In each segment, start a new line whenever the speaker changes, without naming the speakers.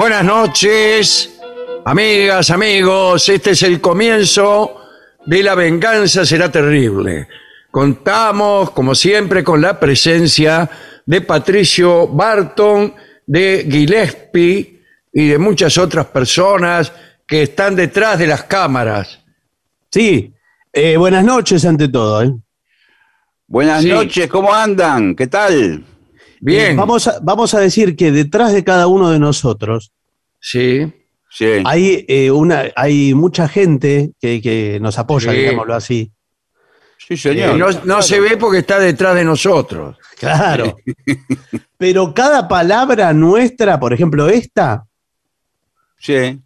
Buenas noches, amigas, amigos. Este es el comienzo de La venganza será terrible. Contamos, como siempre, con la presencia de Patricio Barton, de Gillespie y de muchas otras personas que están detrás de las cámaras.
Sí, eh, buenas noches ante todo. ¿eh?
Buenas
Sí.
noches, ¿cómo andan? ¿Qué tal?
Bien,
Eh, vamos, a, vamos a decir que detrás de cada uno de nosotros
sí,
Sí.
hay, eh, una, hay mucha gente que, que nos apoya,
Sí.
digámoslo así.
Sí,
Eh,
señor.
no, no se ve porque está detrás de nosotros.
Claro. Pero cada palabra nuestra, por ejemplo, esta,
Sí.
eh,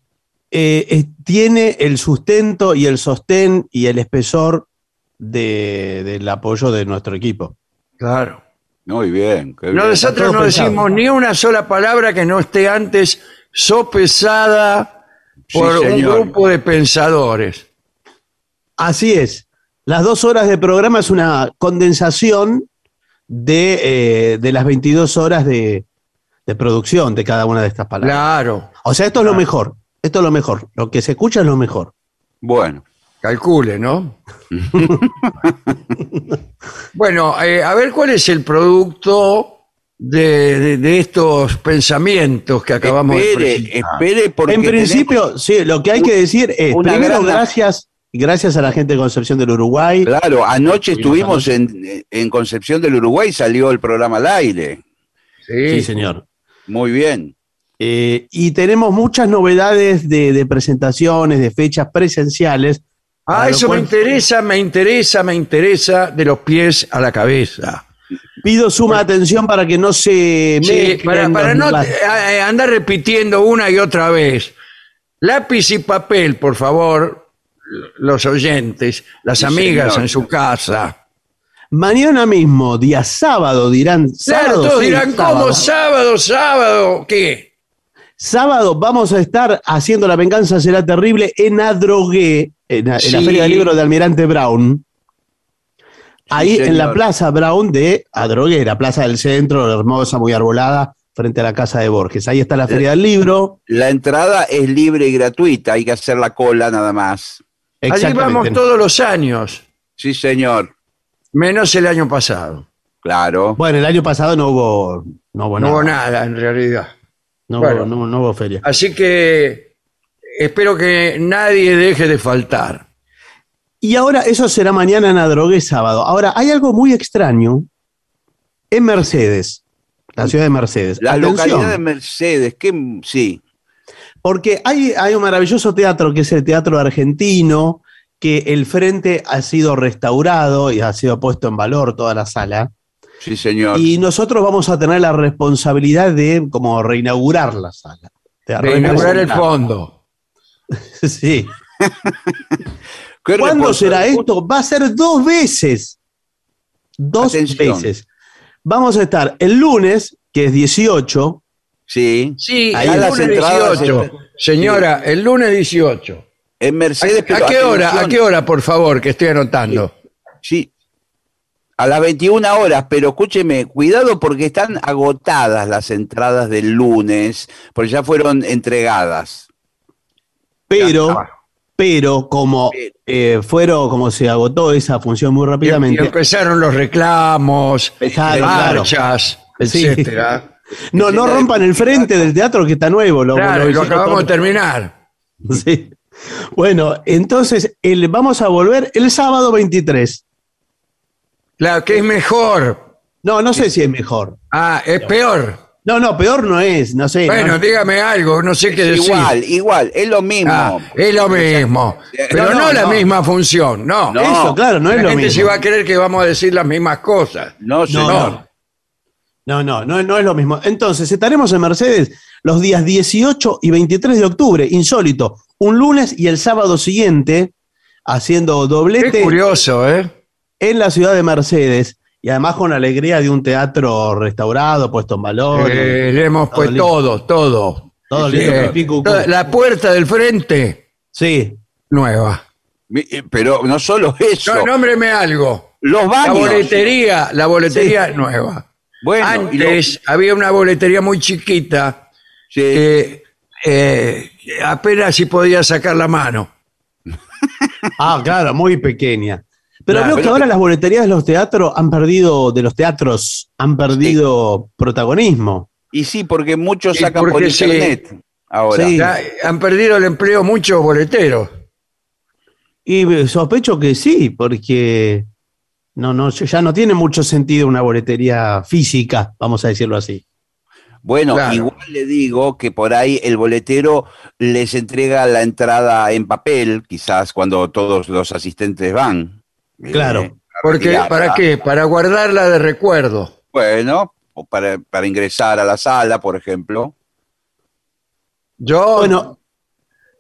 eh, tiene el sustento y el sostén y el espesor de- del apoyo de nuestro equipo.
Claro.
Muy bien. qué
No,
bien.
nosotros no
pensado.
decimos ni una sola palabra que no esté antes sopesada
Sí,
por un grupo de pensadores.
Así es. Las dos horas de programa es una condensación de, eh, de las 22 horas de, de producción de cada una de estas palabras.
Claro,
O sea, esto es lo mejor. Esto es lo mejor. Lo que se escucha es lo mejor.
Bueno.
Calcule, ¿no? bueno, eh, a ver cuál es el producto de, de- de estos pensamientos que acabamos de
espere,
presentar.
espere, porque
en principio, sí, lo que hay que decir es,
una
primero,
gran-
gracias, gracias a la gente de Concepción del Uruguay.
Claro, anoche
Estuvimos
estuvimos en, en Concepción del Uruguay, salió el programa al aire.
Sí,
Sí, señor.
Muy bien.
Eh, y tenemos muchas novedades de, de presentaciones, de fechas presenciales.
Ah, eso
cual-
me interesa, me interesa, me interesa de los pies a la cabeza.
Pido suma atención para que no se
Sí, para, para no eh, eh, andar repitiendo una y otra vez. Lápiz y papel, por favor, los oyentes, las
Sí,
amigas
señor.
en su casa.
Mañana mismo, día sábado, dirán.
Claro,
sábado,
todos
sí,
dirán,
sábado.
¿cómo sábado, sábado? ¿Qué?
Sábado vamos a estar haciendo La Venganza Será Terrible en Adrogué, en, la- en la
Sí.
Feria del Libro de Almirante Brown. Ahí en la. Plaza Brown de Adrogué, la plaza del centro, hermosa, muy arbolada, frente a la casa de Borges. Ahí está la Feria del Libro.
La entrada es libre y gratuita, hay que hacer la cola nada más.
Allí vamos todos los años,
Sí, señor.
menos el año pasado.
Claro.
Bueno, el año pasado no hubo, no hubo
No
nada.
hubo nada en realidad.
No,
Bueno.
hubo, no- no hubo feria.
Así que espero que nadie deje de faltar.
Y ahora eso será mañana en Adrogué sábado. Ahora, hay algo muy extraño en Mercedes, la ciudad de Mercedes.
La
Atención,
localidad de Mercedes, que sí.
Porque hay, hay un maravilloso teatro que es el Teatro Argentino, que el frente ha sido restaurado y ha sido puesto en valor toda la sala.
Sí, señor.
Y nosotros vamos a tener la responsabilidad de como reinaugurar la sala. De
De inaugurar el fondo.
Sí.
¿Qué
¿Cuándo será esto? Va a ser dos veces. Dos
Atención.
veces. Vamos a estar el lunes, que es 18.
Sí.
Sí,
Ahí
el
las
lunes
entradas
18.
están-
Señora, el lunes 18.
En
¿A,
Mercedes,
a
pero
qué hora? ¿A qué hora, por favor, que estoy anotando?
Sí. A las 21 horas, pero escúcheme, cuidado porque están agotadas las entradas del lunes, porque ya fueron entregadas.
Pero, pero como eh, fueron, como se agotó esa función muy
Y, y
rápidamente.
empezaron los reclamos,
Claro, claro.
marchas,
Sí.
etcétera.
No, no rompan el frente del teatro que está nuevo. Lo,
Claro,
lo
y lo acabamos de terminar.
Sí. Bueno, entonces el, vamos a volver el sábado 23.
Claro, que es mejor.
No, no sé si es mejor.
Ah, es peor.
No, no, peor no es, no sé.
Bueno,
no-
dígame algo, no sé qué decir.
Igual, igual, es lo mismo.
Ah, es lo mismo. Pero no,
No, no,
la
no.
misma función, no.
No.
Eso, claro, no es
la
lo
gente
mismo.
se va a creer que vamos a decir las mismas cosas.
No,
No,
señor.
no. No, no, no, no es lo mismo. Entonces, estaremos en Mercedes los días 18 y 23 de octubre, insólito, un lunes y el sábado siguiente, haciendo
Qué
doblete
curioso, ¿eh?
En la ciudad de Mercedes y además con la alegría de un teatro restaurado, puesto en valor.
Eh, le hemos
todo
puesto todo, todo.
Todo
Sí,
lindo,
eh, toda- la puerta del frente,
Sí,
nueva.
Eh, Pero no solo eso,
No, nómbreme algo.
los
La
baños.
boletería, la boletería nueva.
Bueno, lo-
Antes había una boletería muy chiquita
sí,
que eh, apenas si podía sacar la mano.
ah, claro, muy pequeña. Pero
Claro,
veo que ahora las boleterías de los teatros han perdido, de los teatros, han perdido protagonismo.
y sí, porque muchos sacan por
sí.
internet ahora.
Sí.
Ya han perdido el empleo muchos boleteros.
Y eh, sospecho que sí, porque no, no, ya no tiene mucho sentido una boletería física, vamos a decirlo así.
Bueno,
Claro.
igual le digo que por ahí el boletero les entrega la entrada en papel, quizás cuando todos los asistentes van.
Claro.
Eh,
Porque. ¿Para qué? Para guardarla de recuerdo.
Bueno, o para, para ingresar a la sala, por ejemplo.
Yo
Bueno,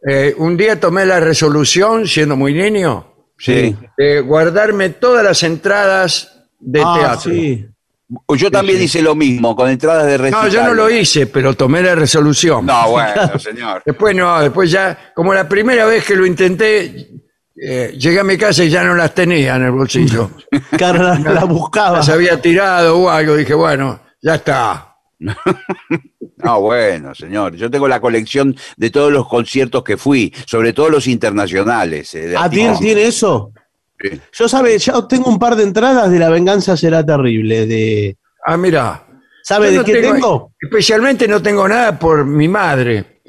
eh, un día tomé la resolución, siendo muy niño,
Sí.
de guardarme todas las entradas de
ah,
teatro.
sí.
Yo también hice lo mismo, con entradas de
No,
recital.
yo no lo hice, pero tomé la resolución.
No, bueno, señor.
Después no, después ya, como la primera vez que lo intenté, eh, llegué a mi casa y ya no las tenía en el bolsillo.
Claro, la, la buscaba.
Las había tirado o algo, dije, bueno, ya está.
No, bueno, señor. Yo tengo la colección de todos los conciertos que fui, sobre todo los internacionales. eh, de
¿Ah, ¿tiene, eso?
Sí.
Yo sabe, ya tengo un par de entradas de La Venganza Será Terrible. De,
Ah, mira.
¿Sabe de
no
qué tengo?
Especialmente no tengo nada por mi madre.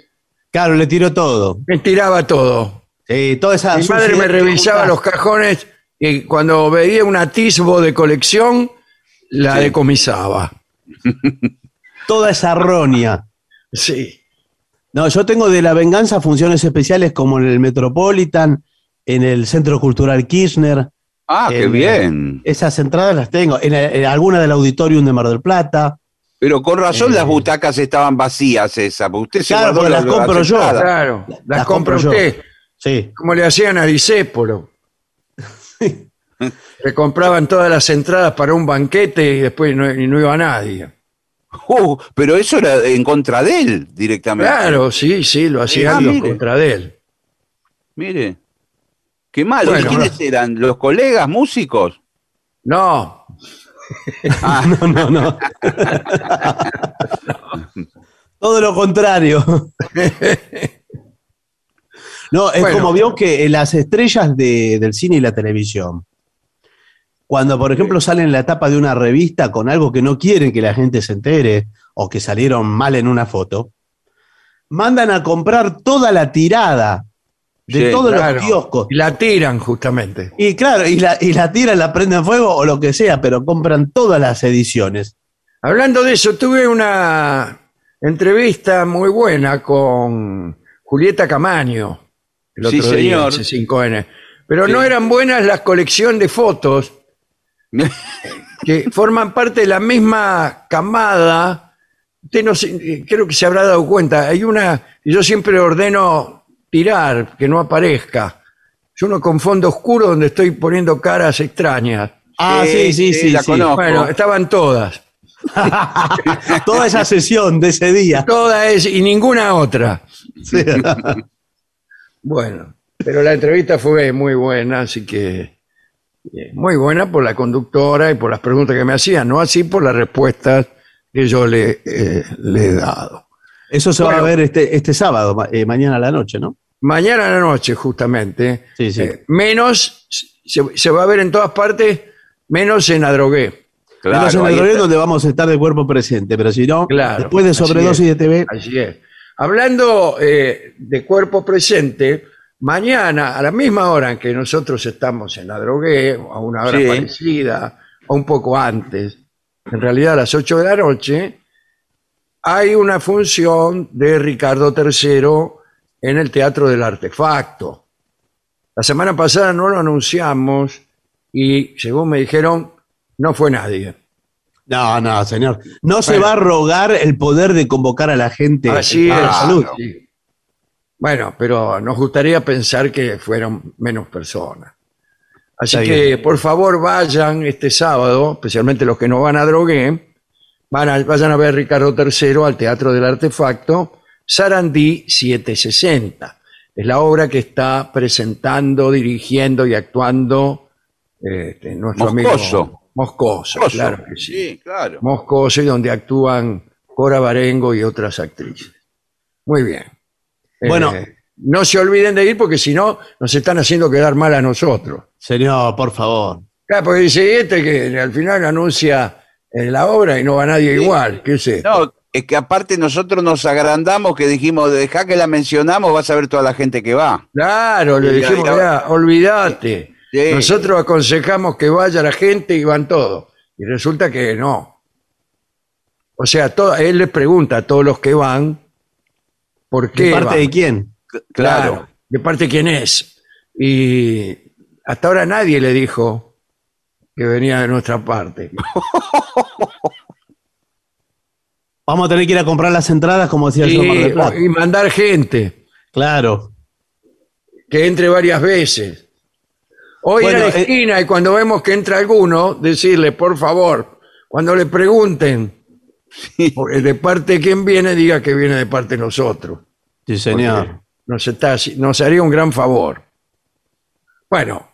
Claro, le tiró todo.
Me tiraba todo.
Sí, toda esa
Mi madre me revisaba los cajones y cuando veía un atisbo de colección, la decomisaba.
Toda esa roña.
Sí.
No, yo tengo de La Venganza funciones especiales como en el Metropolitan, en el Centro Cultural Kirchner.
Ah, qué
En-
bien.
Esas entradas las tengo. En, en alguna del Auditorium de Mar del Plata.
Pero con razón
Eh.
las butacas estaban vacías esas. Usted se
Claro,
guardó
porque las compro yo.
Claro. Las,
compro yo. Sí.
Como le hacían a Disépolo. Le compraban todas las entradas para un banquete y después no, y no iba nadie.
Uh, pero eso era en contra de él directamente.
Claro, sí, sí, lo hacían
Ah,
los
mire.
contra de él.
Mire. Qué mal.
Bueno.
¿Y quiénes eran? ¿Los colegas músicos?
No,
Ah,
No, no, no. Todo lo contrario. No, es
Bueno.
como vio que las estrellas de- del cine y la televisión, cuando por ejemplo salen en la tapa de una revista con algo que no quieren que la gente se entere o que salieron mal en una foto, mandan a comprar toda la tirada de
Sí,
todos
Claro.
los kioscos.
Y la tiran justamente.
Y claro, y la, y la tiran, la prenden fuego o lo que sea, pero compran todas las ediciones.
Hablando de eso, tuve una entrevista muy buena con Julieta Camaño el
Sí,
otro día en
señor.
C5N. Pero
Sí.
no eran buenas la colección de fotos que forman parte de la misma camada. Usted no sé, eh, creo que se habrá dado cuenta. Hay una yo siempre ordeno tirar, que no aparezca. Es uno con fondo oscuro donde estoy poniendo caras extrañas.
Ah, sí, sí, sí.
la
sí.
conozco.
Bueno, estaban todas.
Toda esa sesión de ese día.
Todas es y ninguna otra.
Sí.
Bueno, pero la entrevista fue muy buena, así que eh, muy buena por la conductora y por las preguntas que me hacían, no así por las respuestas que yo le, eh, le he dado.
Eso se va a ver este, este sábado, eh, mañana a la noche, ¿no?
Mañana a la noche, justamente,
Sí, sí.
eh, menos, se, se va a ver en todas partes, menos en Adrogué.
Claro,
Menos en
está.
donde vamos a estar de cuerpo presente, pero si no,
Claro,
después de sobredosis
es.
de TV,
Así es. Hablando eh, de cuerpo presente, mañana a la misma hora en que nosotros estamos en la drogué, a una hora
Sí.
parecida, o un poco antes, en realidad a las 8 de la noche, hay una función de Ricardo III en el Teatro del Artefacto. La semana pasada no lo anunciamos y, según me dijeron, no fue nadie.
No, no, señor. No se
Bueno.
va a rogar el poder de convocar a la gente
Así
a
es.
la salud.
sí. Bueno, pero nos gustaría pensar que fueron menos personas. Así
Está
que,
bien.
por favor, vayan este sábado, especialmente los que no van a Drogué, van a- vayan a ver Ricardo III al Teatro del Artefacto, Sarandí 760. Es la obra que está presentando, dirigiendo y actuando este, nuestro
Moscoso.
amigo Moscoso.
Moscoso.
Claro que sí.
Sí, claro.
Moscoso y donde actúan Cora Barengo y otras actrices. Muy bien.
Bueno.
Eh, no se olviden de ir porque si no nos están haciendo quedar mal a nosotros.
Señor, por favor.
Claro, porque dice "Y este que al final anuncia eh, la obra y no va nadie igual. ¿Qué es esto?
No, es que aparte nosotros nos agrandamos que dijimos, deja que la mencionamos, vas a ver toda la gente que va.
Claro, le dijimos,
ya.
"Mirá, olvídate.
Sí.
Nosotros aconsejamos que vaya la gente y van todos. Y resulta que no. O sea, to- él les pregunta a todos los que van, ¿por qué
¿De parte
van?
de quién?
Claro. ¿De parte de quién es? Y hasta ahora nadie le dijo que venía de nuestra parte.
Vamos a tener que ir a comprar las entradas, como decía Mar del Plata.
y mandar gente
Claro.
que entre varias veces. O ir
Bueno,
a la
eh,
esquina y cuando vemos que entra alguno, decirle, por favor, cuando le pregunten de parte de quién viene, diga que viene de parte de nosotros.
Sí, señor.
Nos, está, nos haría un gran favor. Bueno,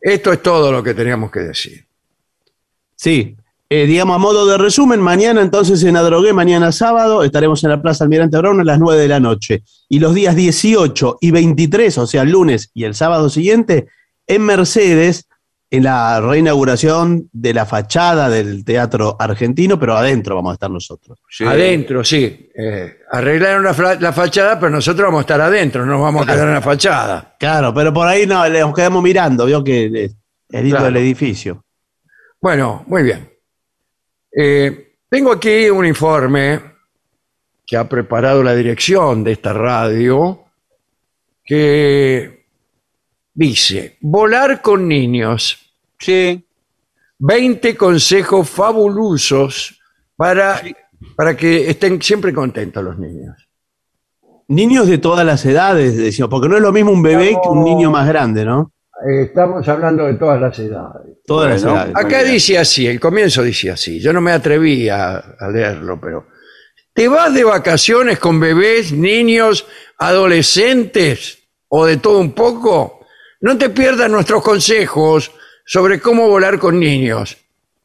esto es todo lo que teníamos que decir.
Sí. Eh, digamos, a modo de resumen, mañana entonces en Adrogué, mañana sábado, estaremos en la Plaza Almirante Brown a las 9 de la noche. Y los días 18 y 23, o sea, el lunes y el sábado siguiente, en Mercedes, en la reinauguración de la fachada del Teatro Argentino, pero adentro vamos a estar nosotros.
Sí.
Adentro, sí. Eh, arreglaron la, fachada, pero nosotros vamos a estar adentro, no nos vamos a quedar en la fachada.
Claro, pero por ahí no, nos quedamos mirando, vio que es es lindo
Claro.
el edificio.
Bueno, muy bien. Eh, tengo aquí un informe que ha preparado la dirección de esta radio que dice, volar con niños,
Sí.
20 consejos fabulosos para, para que estén siempre contentos los niños.
Niños de todas las edades, decimos, porque no es lo mismo un bebé que un niño más grande, ¿no?
Estamos hablando de todas las edades.
Todas las edades.
Acá
bien.
dice así, el comienzo dice así, yo no me atreví a, a leerlo, pero ¿te vas de vacaciones con bebés, niños, adolescentes o de todo un poco? No te pierdas nuestros consejos sobre cómo volar con niños,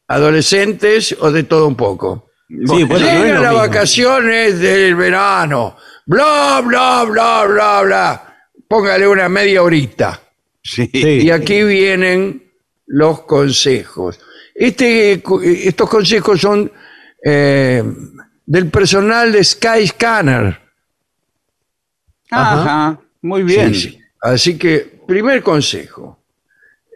adolescentes o de todo un poco.
Sí, bueno, no es
Llegan
lo
las
mismo.
vacaciones del verano, bla, bla, bla, bla, bla. póngale una media horita.
Sí.
Y aquí vienen los consejos. Este, estos consejos son eh, del personal de Skyscanner.
Ajá. Muy bien.
Sí, sí. Así que, primer consejo.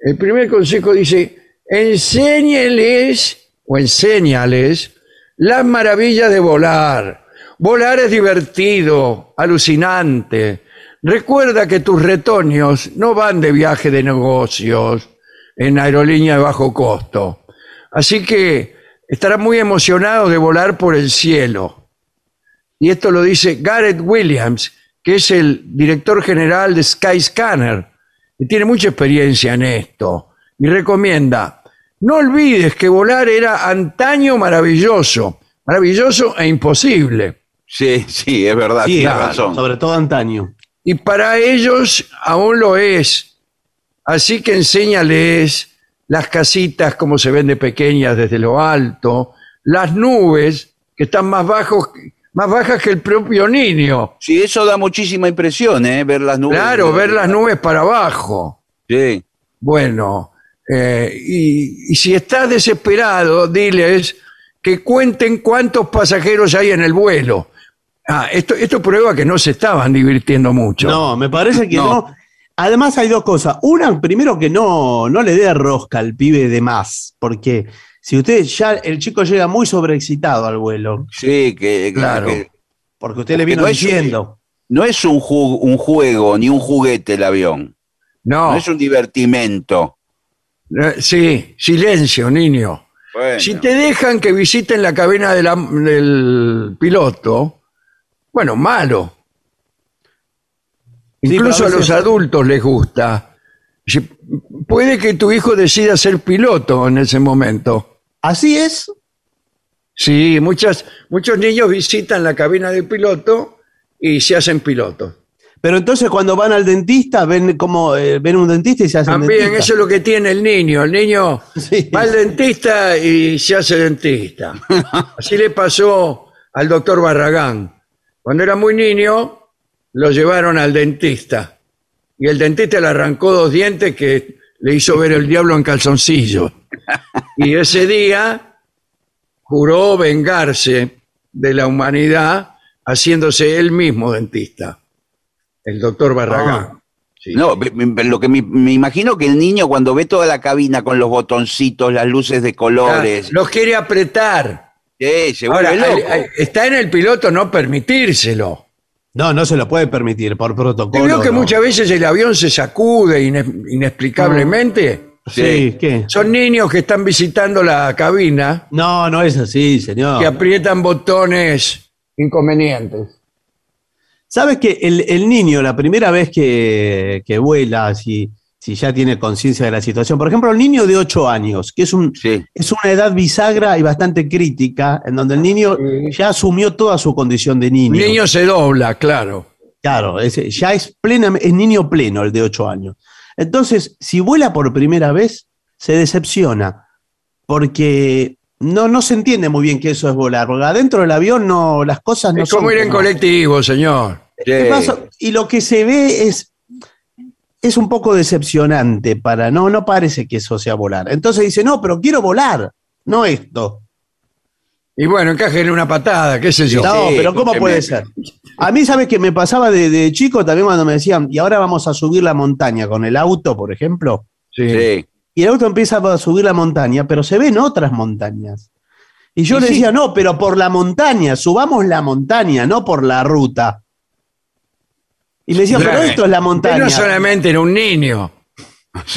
El primer consejo dice, enséñeles o enséñales las maravillas de volar. Volar es divertido, alucinante. Recuerda que tus retoños no van de viaje de negocios en aerolínea de bajo costo. Así que estarás muy emocionado de volar por el cielo. Y esto lo dice Gareth Williams, que es el director general de Skyscanner, y tiene mucha experiencia en esto. Y recomienda, no olvides que volar era antaño maravilloso, maravilloso e imposible.
Sí, sí, es verdad,
Sí,
tiene
claro,
razón.
sobre todo antaño.
Y para ellos aún lo es. Así que enséñales las casitas como se ven de pequeñas desde lo alto, las nubes que están más, bajos, más bajas que el propio niño.
Sí, eso da muchísima impresión, ¿eh? Ver las nubes.
Claro, ver las nubes para abajo.
Sí.
Bueno, eh, y, y si estás desesperado, diles que cuenten cuántos pasajeros hay en el vuelo. Ah, esto, esto prueba que no se estaban divirtiendo mucho.
No, me parece que
No.
no. Además hay dos cosas. Una, primero que no, no le dé rosca al pibe de más, porque si usted ya, el chico llega muy sobreexcitado al vuelo,
Sí, que,
Claro.
que
porque usted le vino
no es-
diciendo.
no es un, ju- un juego ni un juguete el avión.
No,
No es un divertimento.
eh, sí, silencio, niño.
Bueno,
Si te dejan que visiten la cabina de la- del piloto, bueno, malo.
Sí,
Incluso a los adultos les gusta. Si- Puede que tu hijo decida ser piloto en ese momento.
Así es.
Sí, muchas, muchos niños visitan la cabina del piloto y se hacen pilotos.
Pero entonces cuando van al dentista, ven como eh, ven un dentista y se hacen
También
dentista.
eso es lo que tiene el niño. El niño
Sí.
va al dentista y se hace dentista. Así le pasó al doctor Barragán. Cuando era muy niño, lo llevaron al dentista. Y el dentista le arrancó dos dientes que le hizo ver el diablo en calzoncillo. Y ese día juró vengarse de la humanidad haciéndose él mismo dentista. El doctor Barragán.
Ah.
Sí.
No, lo que me, me imagino que el niño cuando ve toda la cabina con los botoncitos, las luces de colores,
Ah, Los quiere apretar.
sí, se
Ahora,
vuelve loco.
al- al- está en el piloto no permitírselo.
No, no se lo puede permitir por
Yo
protocolo.
veo que
no.
muchas veces el avión se sacude ine- inexplicablemente.
Sí, ¿qué?
Son niños que están visitando la cabina
No, no es así, señor.
que aprietan botones inconvenientes.
¿Sabes que el, el niño, la primera vez que, que vuela, si, si ya tiene conciencia de la situación, por ejemplo, el niño de 8 años, que es, un,
Sí,
es una edad bisagra y bastante crítica, en donde el niño
Sí.
ya asumió toda su condición de niño.
Un niño se dobla, claro.
Claro, es- ya es, plena, es niño pleno el de 8 años. Entonces, si vuela por primera vez, se decepciona, porque no, no se entiende muy bien que eso es volar, porque adentro del avión no, las cosas no
es
son
como ir en colectivo, señor.
Y lo que se ve es, es un poco decepcionante para, no, no parece que eso sea volar. Entonces dice, no, pero quiero volar, no esto.
Y bueno, encajen una patada, qué sé yo.
No,
Sí,
pero ¿cómo puede ser? A mí, ¿sabes qué me pasaba de, de chico también cuando me decían, y ahora vamos a subir la montaña con el auto, por ejemplo?
Sí.
Sí.
Y el auto empieza a subir la montaña, pero se ven otras montañas. Y yo
Y
le
sí.
decía, no, pero por la montaña, subamos la montaña, no por la ruta. Y me decía, pero esto es la montaña.
no solamente era un niño.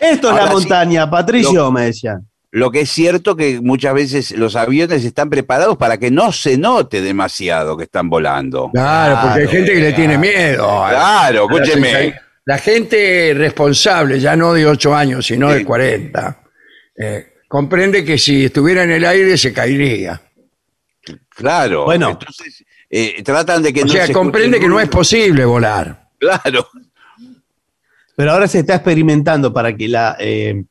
Esto es
Ahora
la
sí,
montaña, Patricio, me decían.
Lo que es cierto que muchas veces los aviones están preparados para que no se note demasiado que están volando.
Claro, porque hay gente que le tiene miedo.
Claro, escúcheme.
La gente responsable, ya no de 8 años, sino
Sí.
de 40, eh, comprende que si estuviera en el aire se caería.
Claro.
Bueno.
Entonces, eh, tratan de que
O
no
sea,
se
comprende
escuche
que no es
ruido.
posible volar.
Claro.
Pero ahora se está experimentando para que la, eh,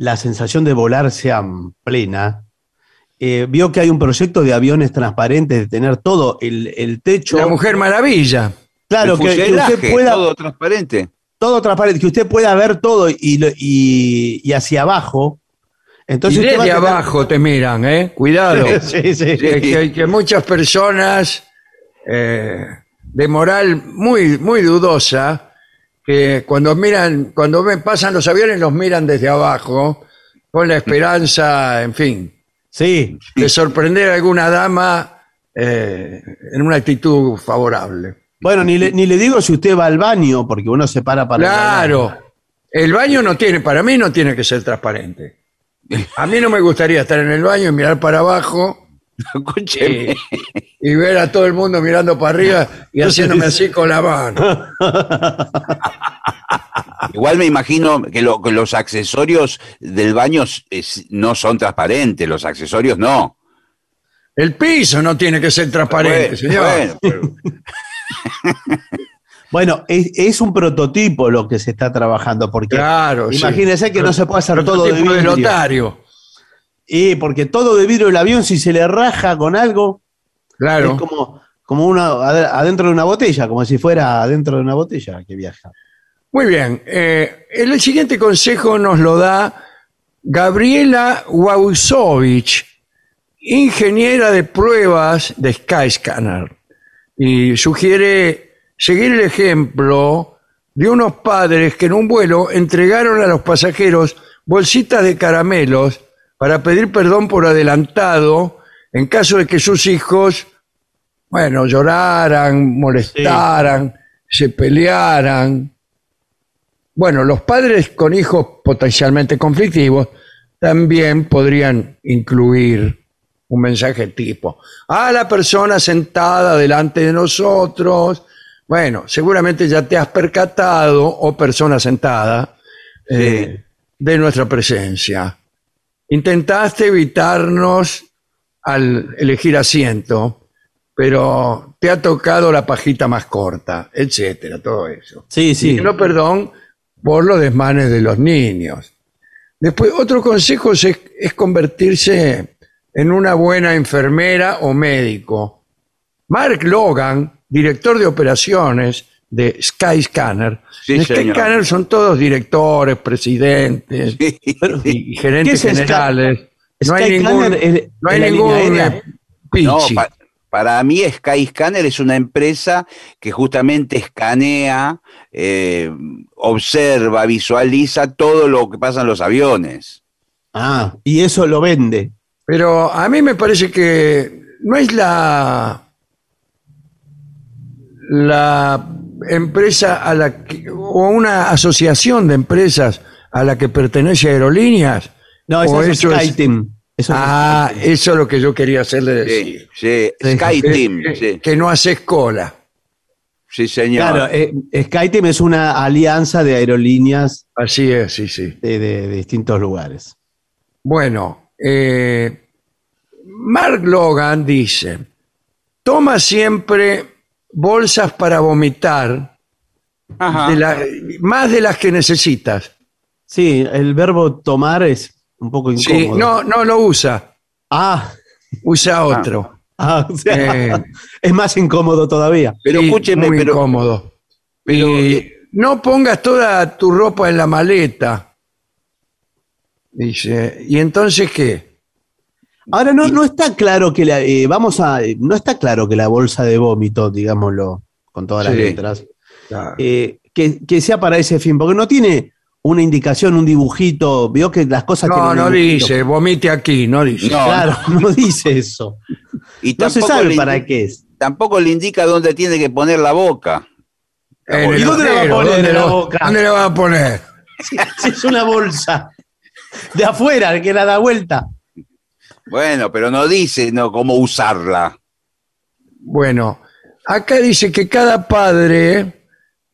la sensación de volar sea plena. Eh, vio que hay un proyecto de aviones transparentes, de tener todo el, el techo.
La Mujer Maravilla.
Claro, que, que usted pueda. Todo,
todo transparente.
transparente, que usted pueda ver todo y, y, y hacia abajo. Entonces
y desde
tener-
abajo te miran, ¿eh? Cuidado.
Sí, sí.
que, que- que muchas personas eh, de moral muy, muy dudosa, que cuando miran, cuando ven, pasan los aviones los miran desde abajo, con la esperanza, en fin,
Sí,
de sorprender a alguna dama eh, en una actitud favorable.
Bueno, ni le, ni le digo si usted va al baño, porque uno se para para. ir al baño.
Claro, el baño no tiene, para mí no tiene que ser transparente. A mí no me gustaría estar en el baño y mirar para abajo
Escúcheme.
y, y ver a todo el mundo mirando para arriba y haciéndome así con la mano.
Igual me imagino que, lo- que los accesorios del baño es- no son transparentes, los accesorios no.
El piso no tiene que ser transparente,
Bueno,
señor.
bueno, pero-
Bueno, es, es un prototipo lo que se está trabajando, porque
Claro, sí.
imagínese que no se puede hacer todo de vidrio. Y porque todo de vidrio el avión, si se le raja con algo,
Claro.
es como, como una, ade- adentro de una botella, como si fuera adentro de una botella que viaja.
Muy bien. eh, el siguiente consejo nos lo da Gabriela Wausovich, ingeniera de pruebas de Skyscanner. Y sugiere seguir el ejemplo de unos padres que en un vuelo entregaron a los pasajeros bolsitas de caramelos para pedir perdón por adelantado en caso de que sus hijos, bueno, lloraran, molestaran, se pelearan. Bueno, los padres con hijos potencialmente conflictivos también podrían incluir un mensaje tipo a la persona sentada delante de nosotros. Bueno, seguramente ya te has percatado, o persona sentada, eh, de nuestra presencia. Intentaste evitarnos al elegir asiento, pero te ha tocado la pajita más corta, etcétera, todo eso.
Sí, sí.
Y no perdón por los desmanes de los niños. Después, otro consejo es, es convertirse en una buena enfermera o médico. Mark Logan, director de operaciones de Skyscanner.
Sí,
en. Skyscanner son todos directores, presidentes y
¿Qué
gerentes
es Sky-
generales. No hay
Skyscanner
ningún,
es-
no hay ningún
pa- para mí Skyscanner es una empresa que justamente escanea, eh, observa, visualiza todo lo que pasa en los aviones.
Ah, y eso lo vende.
Pero a mí me parece que no es la la empresa a la que, o una asociación de empresas a la que pertenece Aerolíneas.
No, eso es
eso es-
SkyTeam. Es
Ah, eso es lo que yo quería hacerle decir.
Sí, sí,
Sí.
SkyTeam,
Que-
sí,
que no haces cola.
sí, señor.
Claro, eh, SkyTeam es una alianza de aerolíneas
Así es, sí, sí.
de, de- de distintos lugares.
Bueno, eh, Mark Logan dice, toma siempre bolsas para vomitar,
Ajá.
de la- más de las que necesitas.
Sí, el verbo tomar es un poco
Sí,
incómodo.
no, no lo usa,
Ah,
usa otro.
ah, o sea,
Eh,
es más incómodo todavía.
Pero
Sí,
escúcheme,
muy
pero,
incómodo.
pero,
Y
eh,
no pongas toda tu ropa en la maleta. Dice, ¿y entonces qué?
Ahora no, no está claro que la, eh, vamos a, no está claro que la bolsa de vómito, digámoslo, con todas las
Sí.
letras,
Claro.
eh, que, que sea para ese fin, porque no tiene una indicación, un dibujito, vio que las cosas
No,
tienen
no dice, vomite aquí, no dice.
No.
Claro, no dice eso.
y
No se
tampoco
sabe
le
para qué es.
Tampoco le indica dónde tiene que poner la boca.
¿Y dónde la va a poner
¿dónde
en la boca?
¿Dónde le va a poner?
Si es una bolsa de afuera que la da vuelta.
Bueno, pero no dice no cómo usarla.
Bueno, acá dice que cada padre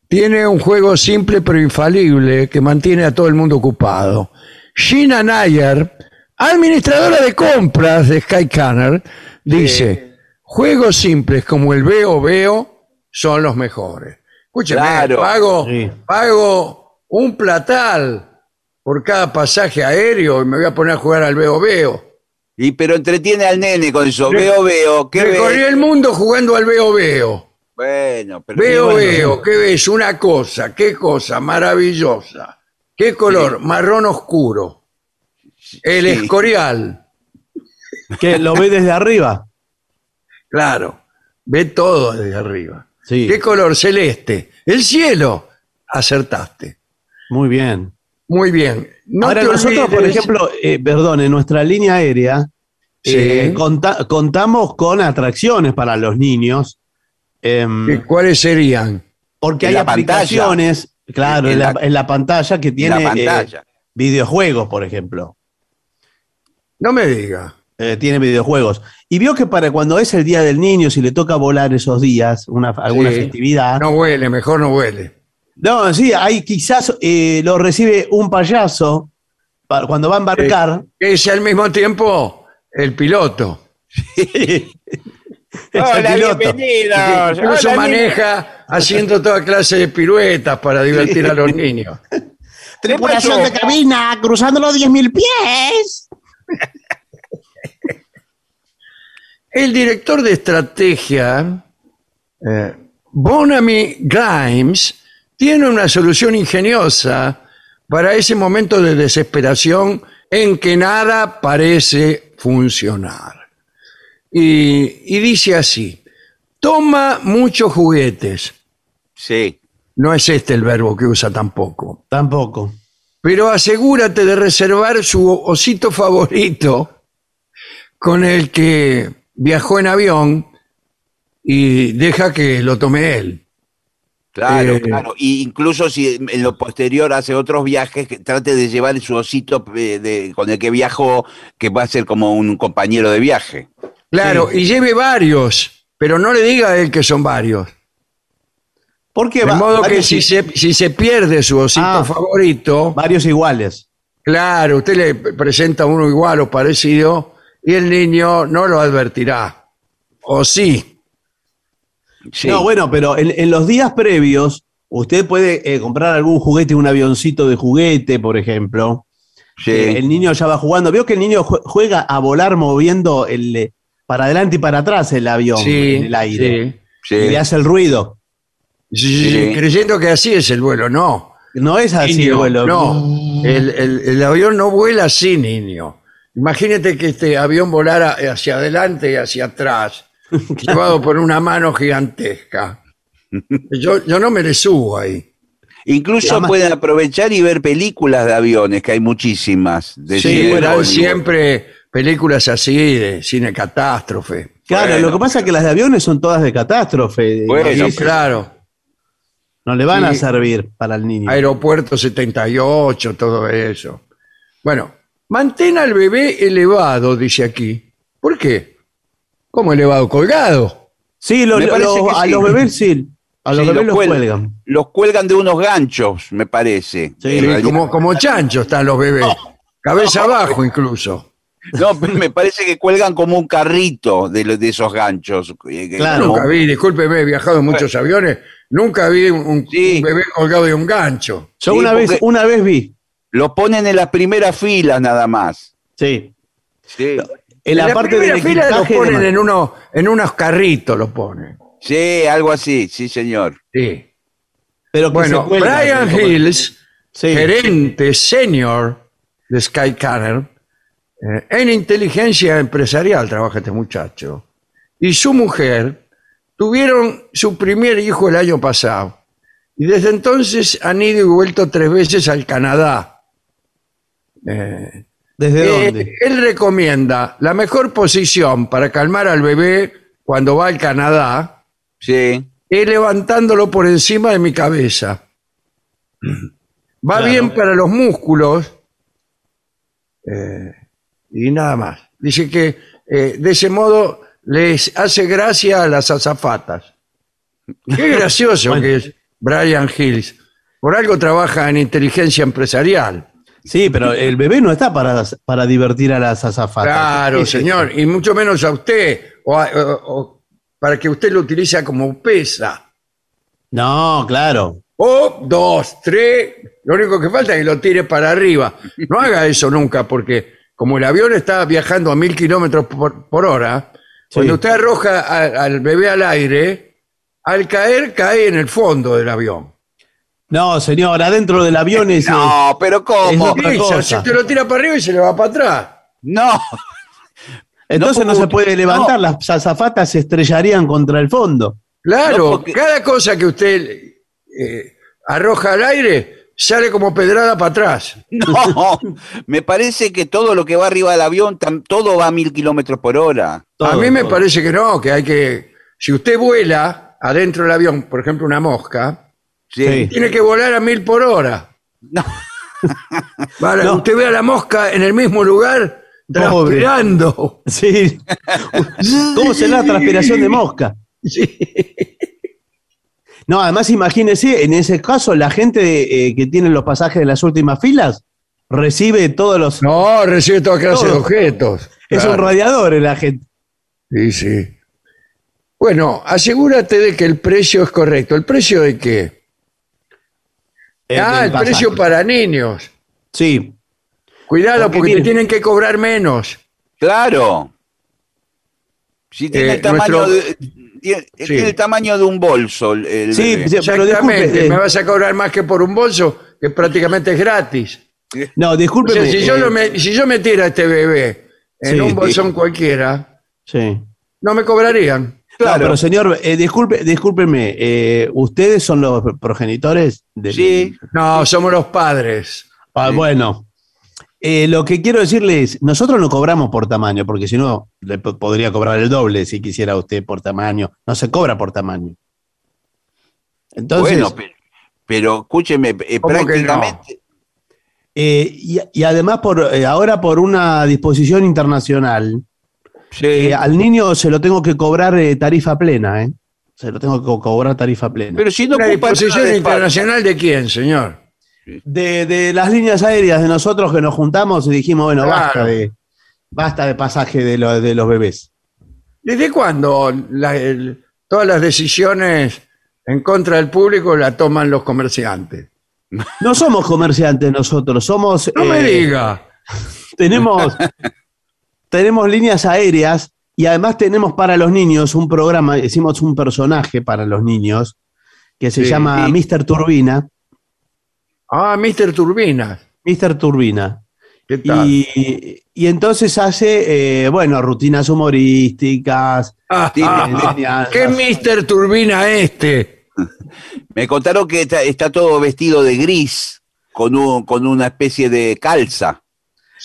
tiene un juego simple pero infalible que mantiene a todo el mundo ocupado. Gina Nayer, administradora de compras de Skycanner, dice, juegos simples como el veo veo son los mejores. Escúcheme,
Claro.
pago,
Sí.
pago un platal por cada pasaje aéreo y me voy a poner a jugar al veo veo.
Y pero entretiene al nene con eso.
Re-
Veo, veo. ¿Qué
Recorrí
ve?
el mundo jugando al veo veo.
Bueno, pero
Veo,
bueno,
veo, ¿qué ves? Una cosa, qué cosa maravillosa. ¿Qué color? Marrón oscuro. El
Sí.
escorial,
¿Qué? ¿Lo ves desde arriba?
claro. Ve todo desde arriba.
Sí.
¿Qué color? Celeste. El cielo. Acertaste.
Muy bien.
Muy bien. No
Ahora nosotros, por ejemplo, eh, perdón, en nuestra línea aérea
Sí.
eh, conta- contamos con atracciones para los niños. em,
¿Y ¿Cuáles serían?
porque
En
hay
la pantalla.
aplicaciones, claro,
En
la, en la pantalla que
en
tiene
la
eh,
pantalla.
videojuegos, por ejemplo.
No me diga.
Eh, tiene videojuegos. Y vio que para cuando es el día del niño, si le toca volar esos días, una, alguna
Sí.
festividad.
No huele, mejor no huele.
No, sí, hay quizás eh, lo recibe un payaso pa- cuando va a embarcar.
Es al mismo tiempo el piloto.
El
Hola,
piloto.
bienvenidos.
Incluso
Hola,
maneja haciendo toda clase de piruetas para divertir a los niños.
Tripulación de cabina, cruzando los 10.000 pies.
El director de estrategia, eh, Bonamy Grimes, tiene una solución ingeniosa para ese momento de desesperación en que nada parece funcionar. Y, y dice así, toma muchos juguetes.
Sí.
No es este el verbo que usa tampoco.
Tampoco.
pero asegúrate de reservar su osito favorito con el que viajó en avión y deja que lo tome él.
Claro,
Eh,
claro. Y incluso si en lo posterior hace otros viajes, que trate de llevar su osito eh, de- con el que viajó, que va a ser como un compañero de viaje.
Claro, y lleve varios, pero no le diga a él que son varios.
Porque
De
va-
modo que si se, si se pierde su osito
Ah.
favorito,
varios iguales.
claro, usted le presenta uno igual o parecido y el niño no lo advertirá. O sí.
Sí.
No, bueno, pero en, en los días previos, usted puede eh, comprar algún juguete, un avioncito de juguete, por ejemplo.
sí.
Eh, el niño ya va jugando. Veo que el niño jue- juega a volar moviendo el, eh, para adelante y para atrás el avión
Sí,
en el aire.
sí.
Y le hace el ruido.
Sí,
Sí.
Creyendo que así es el vuelo, no.
No es así el vuelo.
No, el, el- el avión no vuela así, niño. Imagínate que este avión volara hacia adelante y hacia atrás, llevado por una mano gigantesca. Yo, yo no me le subo ahí.
Incluso
Además-
pueden aprovechar y ver películas de aviones, que hay muchísimas. De
Sí,
Hollywood.
siempre películas así de cine catástrofe.
Claro,
Bueno.
lo que pasa es que las de aviones son todas de catástrofe.
Bueno,
claro.
no le van a servir para el niño.
Aeropuerto 78, todo eso. Bueno, mantén al bebé elevado, dice aquí. ¿Por qué? ¿Cómo elevado? ¿Colgado?
Sí, lo- lo- a
sí.
los bebés sí. A los
Sí,
bebés
los cuelgan.
cuelgan.
Los cuelgan de unos ganchos, me parece.
Sí,
realidad-
como, como chancho están los bebés. Cabeza abajo incluso.
No, me parece que cuelgan como un carrito de, los- de esos ganchos. eh,
Claro.
Nunca vi, discúlpeme, he viajado en muchos aviones, nunca vi un, bebé colgado de un gancho.
Yo
Sí,
una vez, una vez vi.
Los ponen en las primeras filas nada más.
Sí.
Sí,
En la, parte
primera
del
fila los
de
ponen en, uno, en unos carritos, los ponen.
sí, algo así, sí, señor.
Sí.
Pero
Bueno, Brian Hills,
Sí.
gerente senior de Skycanner, eh, en inteligencia empresarial trabaja este muchacho, y su mujer tuvieron su primer hijo el año pasado. Y desde entonces han ido y vuelto tres veces al Canadá. Eh,
¿Desde
eh,
dónde?
él recomienda la mejor posición para calmar al bebé cuando va al Canadá
Sí,
es levantándolo por encima de mi cabeza. Va
Claro.
bien para los músculos eh, y nada más. Dice que eh, de ese modo les hace gracia a las azafatas. Qué gracioso
Bueno.
que es Brian Hills. Por algo trabaja en inteligencia empresarial.
Sí, pero el bebé no está para, para divertir a las azafatas.
Claro,
¿Qué es
señor, y mucho menos a usted, o, a- o- o para que usted lo utilice como pesa.
No, claro.
O dos, tres, lo único que falta es que lo tire para arriba. No haga eso nunca, porque como el avión está viajando a mil kilómetros por, por hora,
Sí.
cuando usted arroja a- al bebé al aire, al caer cae en el fondo del avión.
No, señor, adentro del avión es.
No, pero ¿cómo?
Es cosa.
se te lo tira para arriba y se le va para atrás.
No,
entonces no,
no,
se puede levantar, las azafatas se estrellarían contra el fondo.
Claro,
No, porque-
cada cosa que usted eh, arroja al aire sale como pedrada para atrás.
no. Me parece que todo lo que va arriba del avión, todo va a mil kilómetros por hora.
a mí me
todo.
parece que no, que hay que... Si usted vuela adentro del avión, por ejemplo, una mosca,
Sí.
Sí.
tiene que volar a mil por hora.
No.
Para
No.
usted ve a la mosca en el mismo lugar,
Pobre.
transpirando.
Sí. ¿Cómo será la transpiración de mosca?
Sí.
No, además imagínese, en ese caso, la gente eh, que tiene los pasajes de las últimas filas recibe todos los.
No, recibe toda clase de
Todo.
objetos.
es un radiador en la gente.
Sí, sí. Bueno, asegúrate de que el precio es correcto. ¿El precio de qué? Ah, el
pasaje.
precio para niños.
Sí.
Cuidado,
Porque
porque, te
tiene-
tienen que cobrar menos.
Claro. Si tiene
Eh,
el tamaño
nuestro-
de, tiene, tiene el tamaño de un bolso. el- el
Sí,
bebé.
sí, pero eh,
Me vas a cobrar más que por un bolso, que prácticamente es gratis.
no,
O
discúlpeme.
sea, si, yo
eh,
lo me- si yo metiera a este bebé en
Sí.
un bolsón cualquiera,
sí.
no me cobrarían.
Claro.
No, pero señor, eh, disculpe, discúlpeme, eh, ¿ustedes son los progenitores? del-
Sí.
No, somos los padres.
Ah, bueno, Eh, lo que quiero decirle es, nosotros no cobramos por tamaño, porque si no, le po- podría cobrar el doble si quisiera usted por tamaño. No se cobra por tamaño. Entonces,
bueno, pero, pero escúcheme, eh, prácticamente.
y, y además por ahora por una disposición internacional,
Sí.
eh, al niño se lo tengo que cobrar eh, tarifa plena, ¿eh? Se lo tengo que co- cobrar tarifa plena.
pero si no
¿Una
ocupa nada
disposición
de
internacional de quién, señor?
de, de las líneas aéreas de nosotros que nos juntamos y dijimos, bueno,
Claro.
basta de basta de pasaje de, lo- de los bebés.
¿Desde cuándo la- el- todas las decisiones en contra del público las toman los comerciantes?
No somos comerciantes nosotros, somos
No me
eh,
diga.
tenemos tenemos líneas aéreas y además tenemos para los niños un programa, hicimos un personaje para los niños que se
Sí,
llama
sí.
Mr. Turbina,
Ah, Mr. Turbina.
Mr. Turbina.
¿Qué tal?
Y, y entonces hace, eh, bueno, rutinas humorísticas.
Ah, ah, ah,
me-
¿Qué Mr. Turbina este?
Me contaron que está, está todo vestido de gris, con, un, con una especie de calza.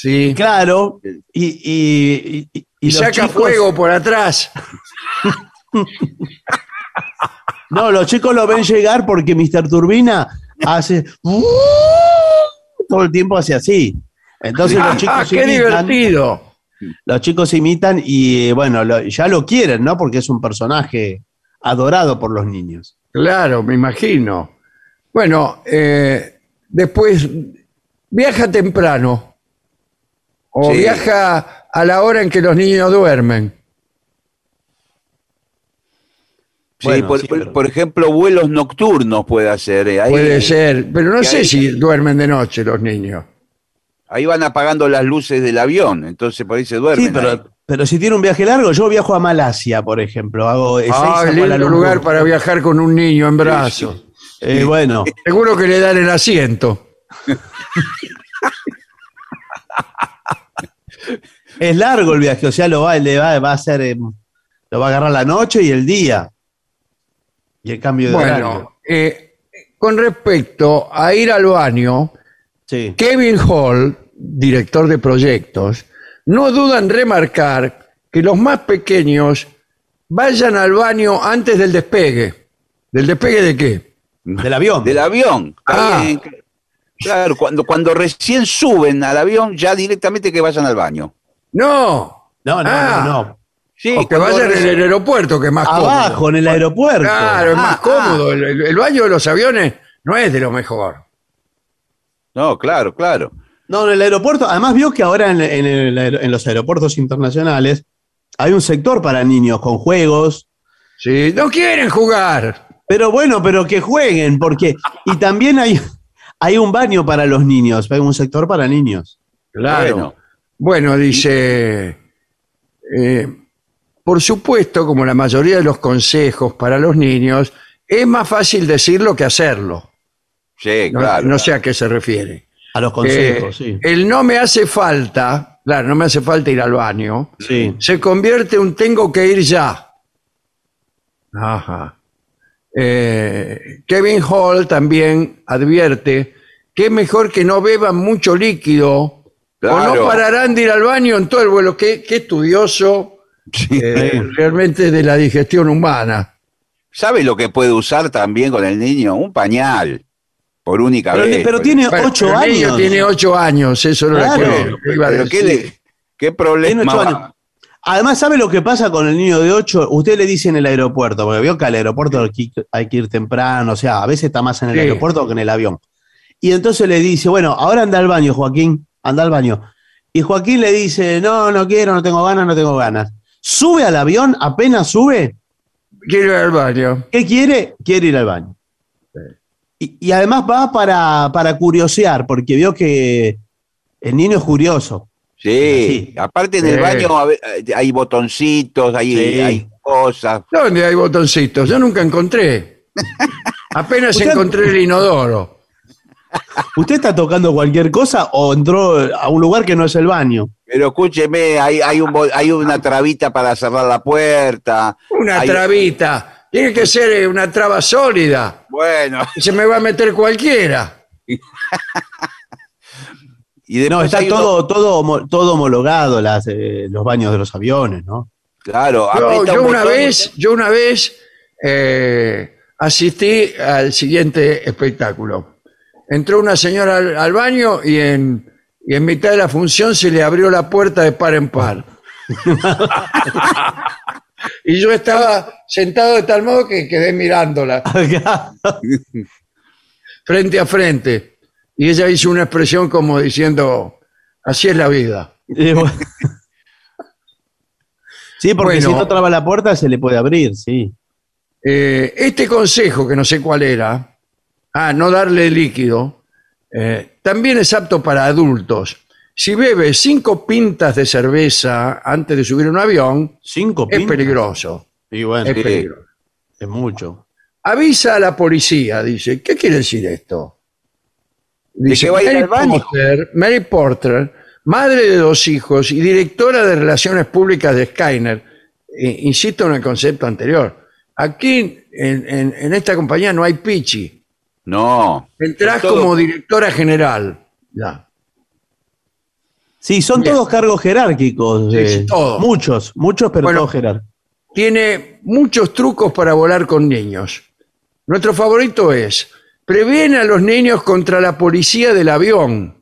Sí.
Claro, y, y, y- y
Y,
los
saca
chicos-
fuego por atrás.
No, los chicos lo ven llegar porque Mr. Turbina hace. Todo el tiempo hace así. Entonces los
Ah,
chicos
¡Qué
imitan,
divertido!
los chicos imitan y eh, bueno, lo- ya lo quieren, ¿no? Porque es un personaje adorado por los niños.
Claro, me imagino. Bueno, eh, después viaja temprano o
Sí.
viaja a la hora en que los niños duermen.
Sí,
Bueno,
por,
sí,
por-
pero-
por ejemplo, vuelos nocturnos puede hacer. eh, Ahí,
Puede ser, pero no sé
ahí-
si duermen de noche los niños.
ahí van apagando las luces del avión, entonces por ahí se duermen.
Sí, pero,
ahí.
pero si tiene un viaje largo, yo viajo a Malasia, por ejemplo. Hago
Ah, lindo lugar para viajar con un niño en brazos.
Eh, bueno,
Seguro que le dan el asiento.
es largo el viaje, o sea, lo va, le va, va a hacer, eh, lo va a agarrar la noche y el día. Y el cambio de horario.
Bueno, eh, con respecto a ir al baño,
Sí.
Kevin Hall, director de proyectos, no duda en remarcar que los más pequeños vayan al baño antes del despegue. ¿Del despegue de qué?
Del avión.
Del avión.
Ah.
Claro, cuando, cuando recién suben al avión, ya directamente que vayan al baño.
No.
No, no,
Ah.
no, no.
Sí,
O que vayan en el aeropuerto, que es más
Abajo,
cómodo.
en el aeropuerto.
Claro, es más
Ah,
cómodo. El, el- el baño de los aviones no es de lo mejor.
No, claro, claro.
No, en el aeropuerto. Además, vio que ahora en, en el aer- en los aeropuertos internacionales hay un sector para niños con juegos.
Sí, no quieren jugar.
Pero bueno, pero que jueguen, porque. Y también hay, hay un baño para los niños, hay un sector para niños.
Claro.
Bueno.
Bueno, dice. eh, por supuesto, como la mayoría de los consejos para los niños, es más fácil decirlo que hacerlo.
Sí,
No,
claro.
no sé a qué se refiere.
A los consejos,
Eh,
sí.
El no me hace falta, claro, no me hace falta ir al baño,
Sí.
se convierte en un tengo que ir ya. Ajá. Eh, Kevin Hall también advierte que es mejor que no beban mucho líquido o no pararán de ir al baño en todo el vuelo. Qué, qué estudioso
Sí.
eh, realmente de la digestión humana.
¿Sabe lo que puede usar también con el niño? Un pañal. Por única
Pero,
vez.
pero tiene ocho
el niño
años.
tiene ocho años, eso lo
Claro.
que- lo que iba a
Pero ¿qué,
decir.
le- qué problema
Tiene ocho
va?
años. Además, ¿sabe lo que pasa con el niño de 8? Usted le dice en el aeropuerto, porque vio que al aeropuerto hay que ir- hay que ir temprano, o sea, a veces está más en el
Sí.
aeropuerto que en el avión. Y entonces le dice, bueno, ahora anda al baño, Joaquín, anda al baño. Y Joaquín le dice, no, no quiero, no tengo ganas, no tengo ganas. Sube al avión, apenas sube,
Quiero ir al baño.
¿qué quiere? Quiere ir al baño. Y, y además va para, para curiosear, porque vio que el niño es curioso.
Sí. Aparte en el baño ve- hay botoncitos, hay,
Sí.
hay cosas.
¿Dónde hay botoncitos? Yo nunca encontré. Apenas encontré el inodoro.
¿Usted está tocando cualquier cosa o entró a un lugar que no es el baño?
Pero escúcheme, hay, hay, un, bo- hay una trabita para cerrar la puerta.
Una
Hay-
trabita. Tiene que ser eh, una traba sólida.
Bueno,
Se me va a meter cualquiera.
y después
No, está
uno-
todo, todo, todo homologado, las, eh, los baños de los aviones, ¿no?
claro,
Yo, yo
un
una vez, yo una vez eh, asistí al siguiente espectáculo. Entró una señora al, al baño y en, y en mitad de la función se le abrió la puerta de par en par. y yo estaba sentado de tal modo que quedé mirándola frente a frente. Y ella hizo una expresión como diciendo, así es la vida.
Sí, porque
Bueno.
si no traba la puerta se le puede abrir, sí.
Eh, este consejo, que no sé cuál era, ah, no darle líquido, eh, también es apto para adultos. Si bebe cinco pintas de cerveza antes de subir a un avión,
Cinco
es
pintas.
peligroso.
Y bueno,
Es
Sí.
peligroso.
es mucho.
Avisa a la policía, dice. ¿Qué quiere decir esto?
que va a ir
Mary
al baño".
Porter, Mary Porter, madre de dos hijos y directora de Relaciones Públicas de Skyner, eh, insisto en el concepto anterior, aquí en, en- en esta compañía no hay pichi.
No.
Entrás
todo-
como directora general. Ya.
Sí, son
Bien.
todos cargos jerárquicos.
Sí,
eh,
sí, todos.
Muchos, muchos, pero
Bueno.
todos jerárquicos.
Tiene muchos trucos para volar con niños. Nuestro favorito es, previene a los niños contra la policía del avión,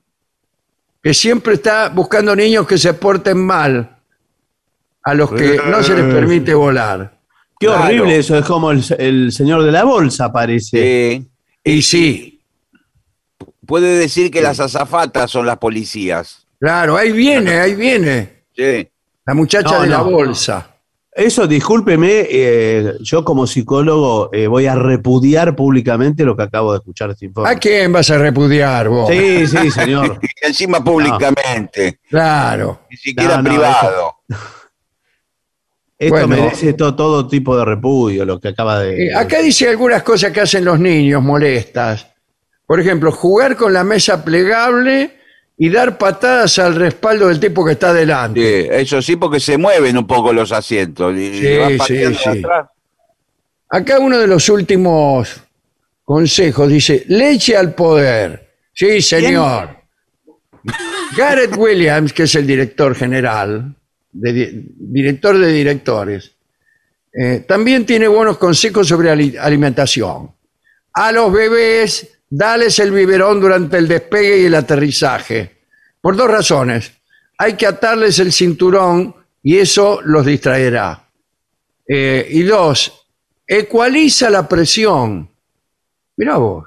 que siempre está buscando niños que se porten mal, a los que no se les permite volar.
Qué
Claro.
horrible eso, es como el, el señor de la bolsa, parece.
Sí.
Y sí,
Puede decir que las azafatas son las policías.
claro, ahí viene, ahí viene,
Sí.
la muchacha
No,
de la
no.
bolsa.
Eso, discúlpeme, eh, yo como psicólogo eh, voy a repudiar públicamente lo que acabo de escuchar este informe.
¿A quién vas a repudiar vos?
Sí, sí, señor.
Encima públicamente,
Claro.
ni siquiera
No, no,
privado.
Esto
Bueno.
merece to- todo tipo de repudio, lo que acaba de...
Eh, acá dice algunas cosas que hacen los niños molestas. Por ejemplo, jugar con la mesa plegable y dar patadas al respaldo del tipo que está delante.
Sí, eso sí, porque se mueven un poco los asientos. y-
Sí,
va
sí,
atrás.
Acá uno de los últimos consejos dice, leche al poder. Sí, señor. Garrett Williams, que es el director general, director de directores, eh, también tiene buenos consejos sobre ali- alimentación. A los bebés, dales el biberón durante el despegue y el aterrizaje. Por dos razones. Hay que atarles el cinturón y eso los distraerá. Eh, y dos, ecualiza la presión. Mira vos.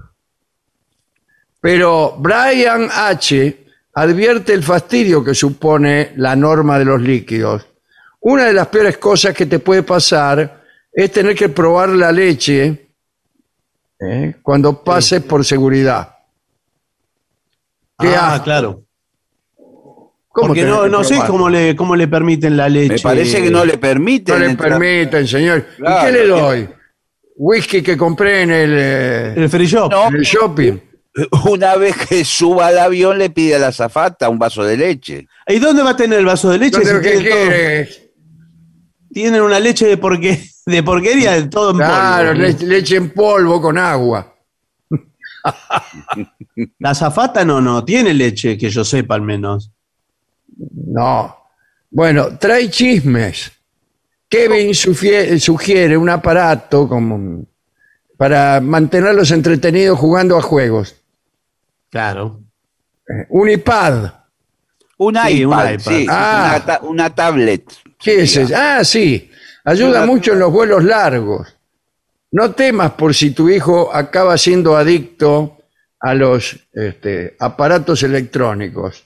Pero Brian H. advierte el fastidio que supone la norma de los líquidos. Una de las peores cosas que te puede pasar es tener que probar la leche ¿eh? cuando pases por seguridad. Qué
Ah,
asco.
claro.
¿Cómo
Porque no, sé cómo le, cómo le permiten la leche.
Me parece que no le permiten.
No le
entrar.
permiten, señor.
Claro.
¿Y qué le doy? Whisky que compré en el, eh,
El free shop.
No.
en el shopping.
Una vez que suba al avión le pide a la azafata un vaso de leche.
¿Y dónde va a tener el vaso de leche?
¿Dónde-
si
¿Qué
tiene todo-
quieres?
tienen una leche de, porque- de porquería de todo en
Claro,
polvo.
le- leche en polvo con agua.
La zafata no, no, tiene leche, que yo sepa al menos.
No. Bueno, trae chismes. Kevin sugiere un aparato como para mantenerlos entretenidos jugando a juegos.
Claro.
Eh, Un iPad.
Un
Sí,
iPad,
un iPad.
sí,
Ah.
una, ta- una tablet.
¿Qué es eso? Ah, sí. Ayuda
Una-
mucho en los vuelos largos. No temas por si tu hijo acaba siendo adicto a los este, aparatos electrónicos.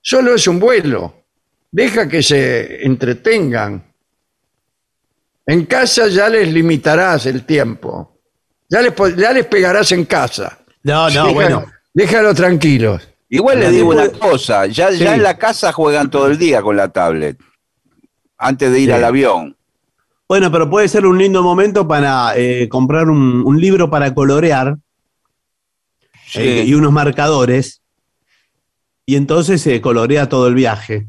Solo es un vuelo. Deja que se entretengan. En casa ya les limitarás el tiempo. Ya les, ya les pegarás en casa.
No, no,
Deja-
bueno.
Déjalo tranquilos.
Igual le digo una cosa, ya, en la casa juegan todo el día con la tablet, antes de ir
Sí.
al avión.
Bueno, pero puede ser un lindo momento para eh, comprar un, un libro para colorear
Sí.
eh, y unos marcadores. Y entonces se colorea todo el viaje.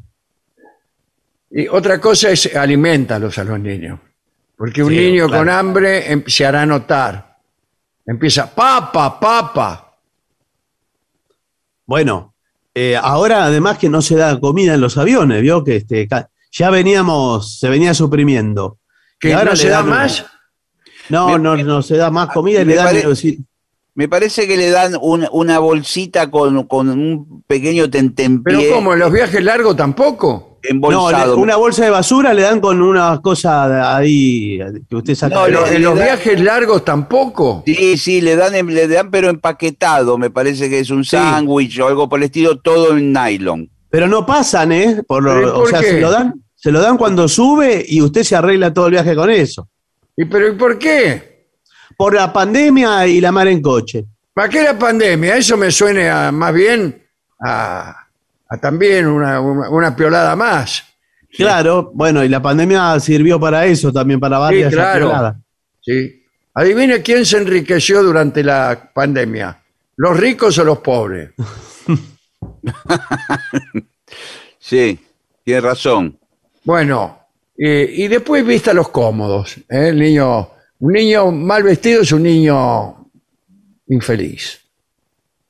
Y otra cosa es aliméntalos a los niños. Porque un
Sí,
niño
claro.
con hambre em- se hará notar. Empieza, papa, papa.
Bueno, eh, ahora además que no se da comida en los aviones, vio que este, ya veníamos, se venía suprimiendo.
¿Que
ahora
no
le
se da más?
No,
Me-
no, no se da más comida y
me
le dan.
pare-
sí,
Me parece que le dan un- una bolsita con, con un pequeño
Pero
tentempié
¿cómo? ¿En los viajes largos tampoco?
No,
embolsado.
le- una bolsa de basura le dan con una cosa de ahí que usted saca.
No,
¿En los- en viajes largos tampoco?
Sí, sí, le dan, le dan pero empaquetado, me parece que es un
Sí.
sándwich o algo por el estilo, todo en nylon.
Pero no pasan, ¿eh? Por lo-
¿Pero y por
o sea,
qué?
se lo dan, se lo dan cuando sube y usted se arregla todo el viaje con eso.
¿Y pero ¿y por qué?
Por la pandemia y la mar en coche.
¿Para qué la pandemia? Eso me suene a, más bien a, a también una, una, una piolada más.
Claro, bueno, y la pandemia sirvió para eso también, para varias
claro.
pioladas.
¿sí? Adivine quién se enriqueció durante la pandemia. ¿Los ricos o los pobres?
Sí, tiene razón.
Bueno, eh, y después vista los cómodos. ¿eh? El niño, un niño mal vestido es un niño infeliz.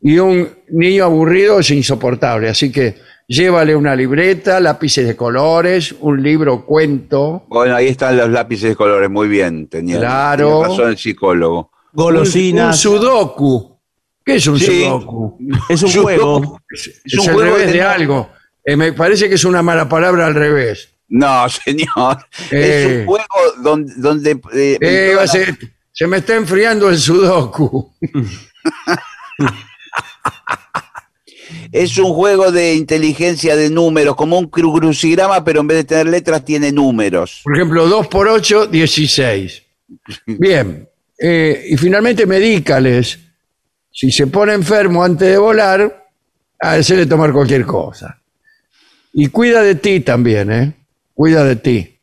Y un niño aburrido es insoportable. Así que llévale una libreta, lápices de colores, un libro cuento.
Bueno, ahí están los lápices de colores, muy bien, tenía,
Claro.
tenía razón el psicólogo.
Un, un
Golosinas.
sudoku. ¿Qué es un
Sí.
sudoku?
es un
Sudoku.
juego.
Es,
Es un
el
juego
revés
de
algo. Eh, me parece que es una mala palabra al revés.
No, señor. Es
Eh.
un juego donde... donde eh,
Eh,
la-
ser- se me está enfriando el sudoku.
Es un juego de inteligencia de números, como un cru- crucigrama, pero en vez de tener letras tiene números.
Por ejemplo, 2 por 8, 16. Bien. Eh, y finalmente, medícales. Si se pone enfermo antes de volar, hacerle tomar cualquier cosa. Y cuida de ti también, ¿eh? Cuida de ti.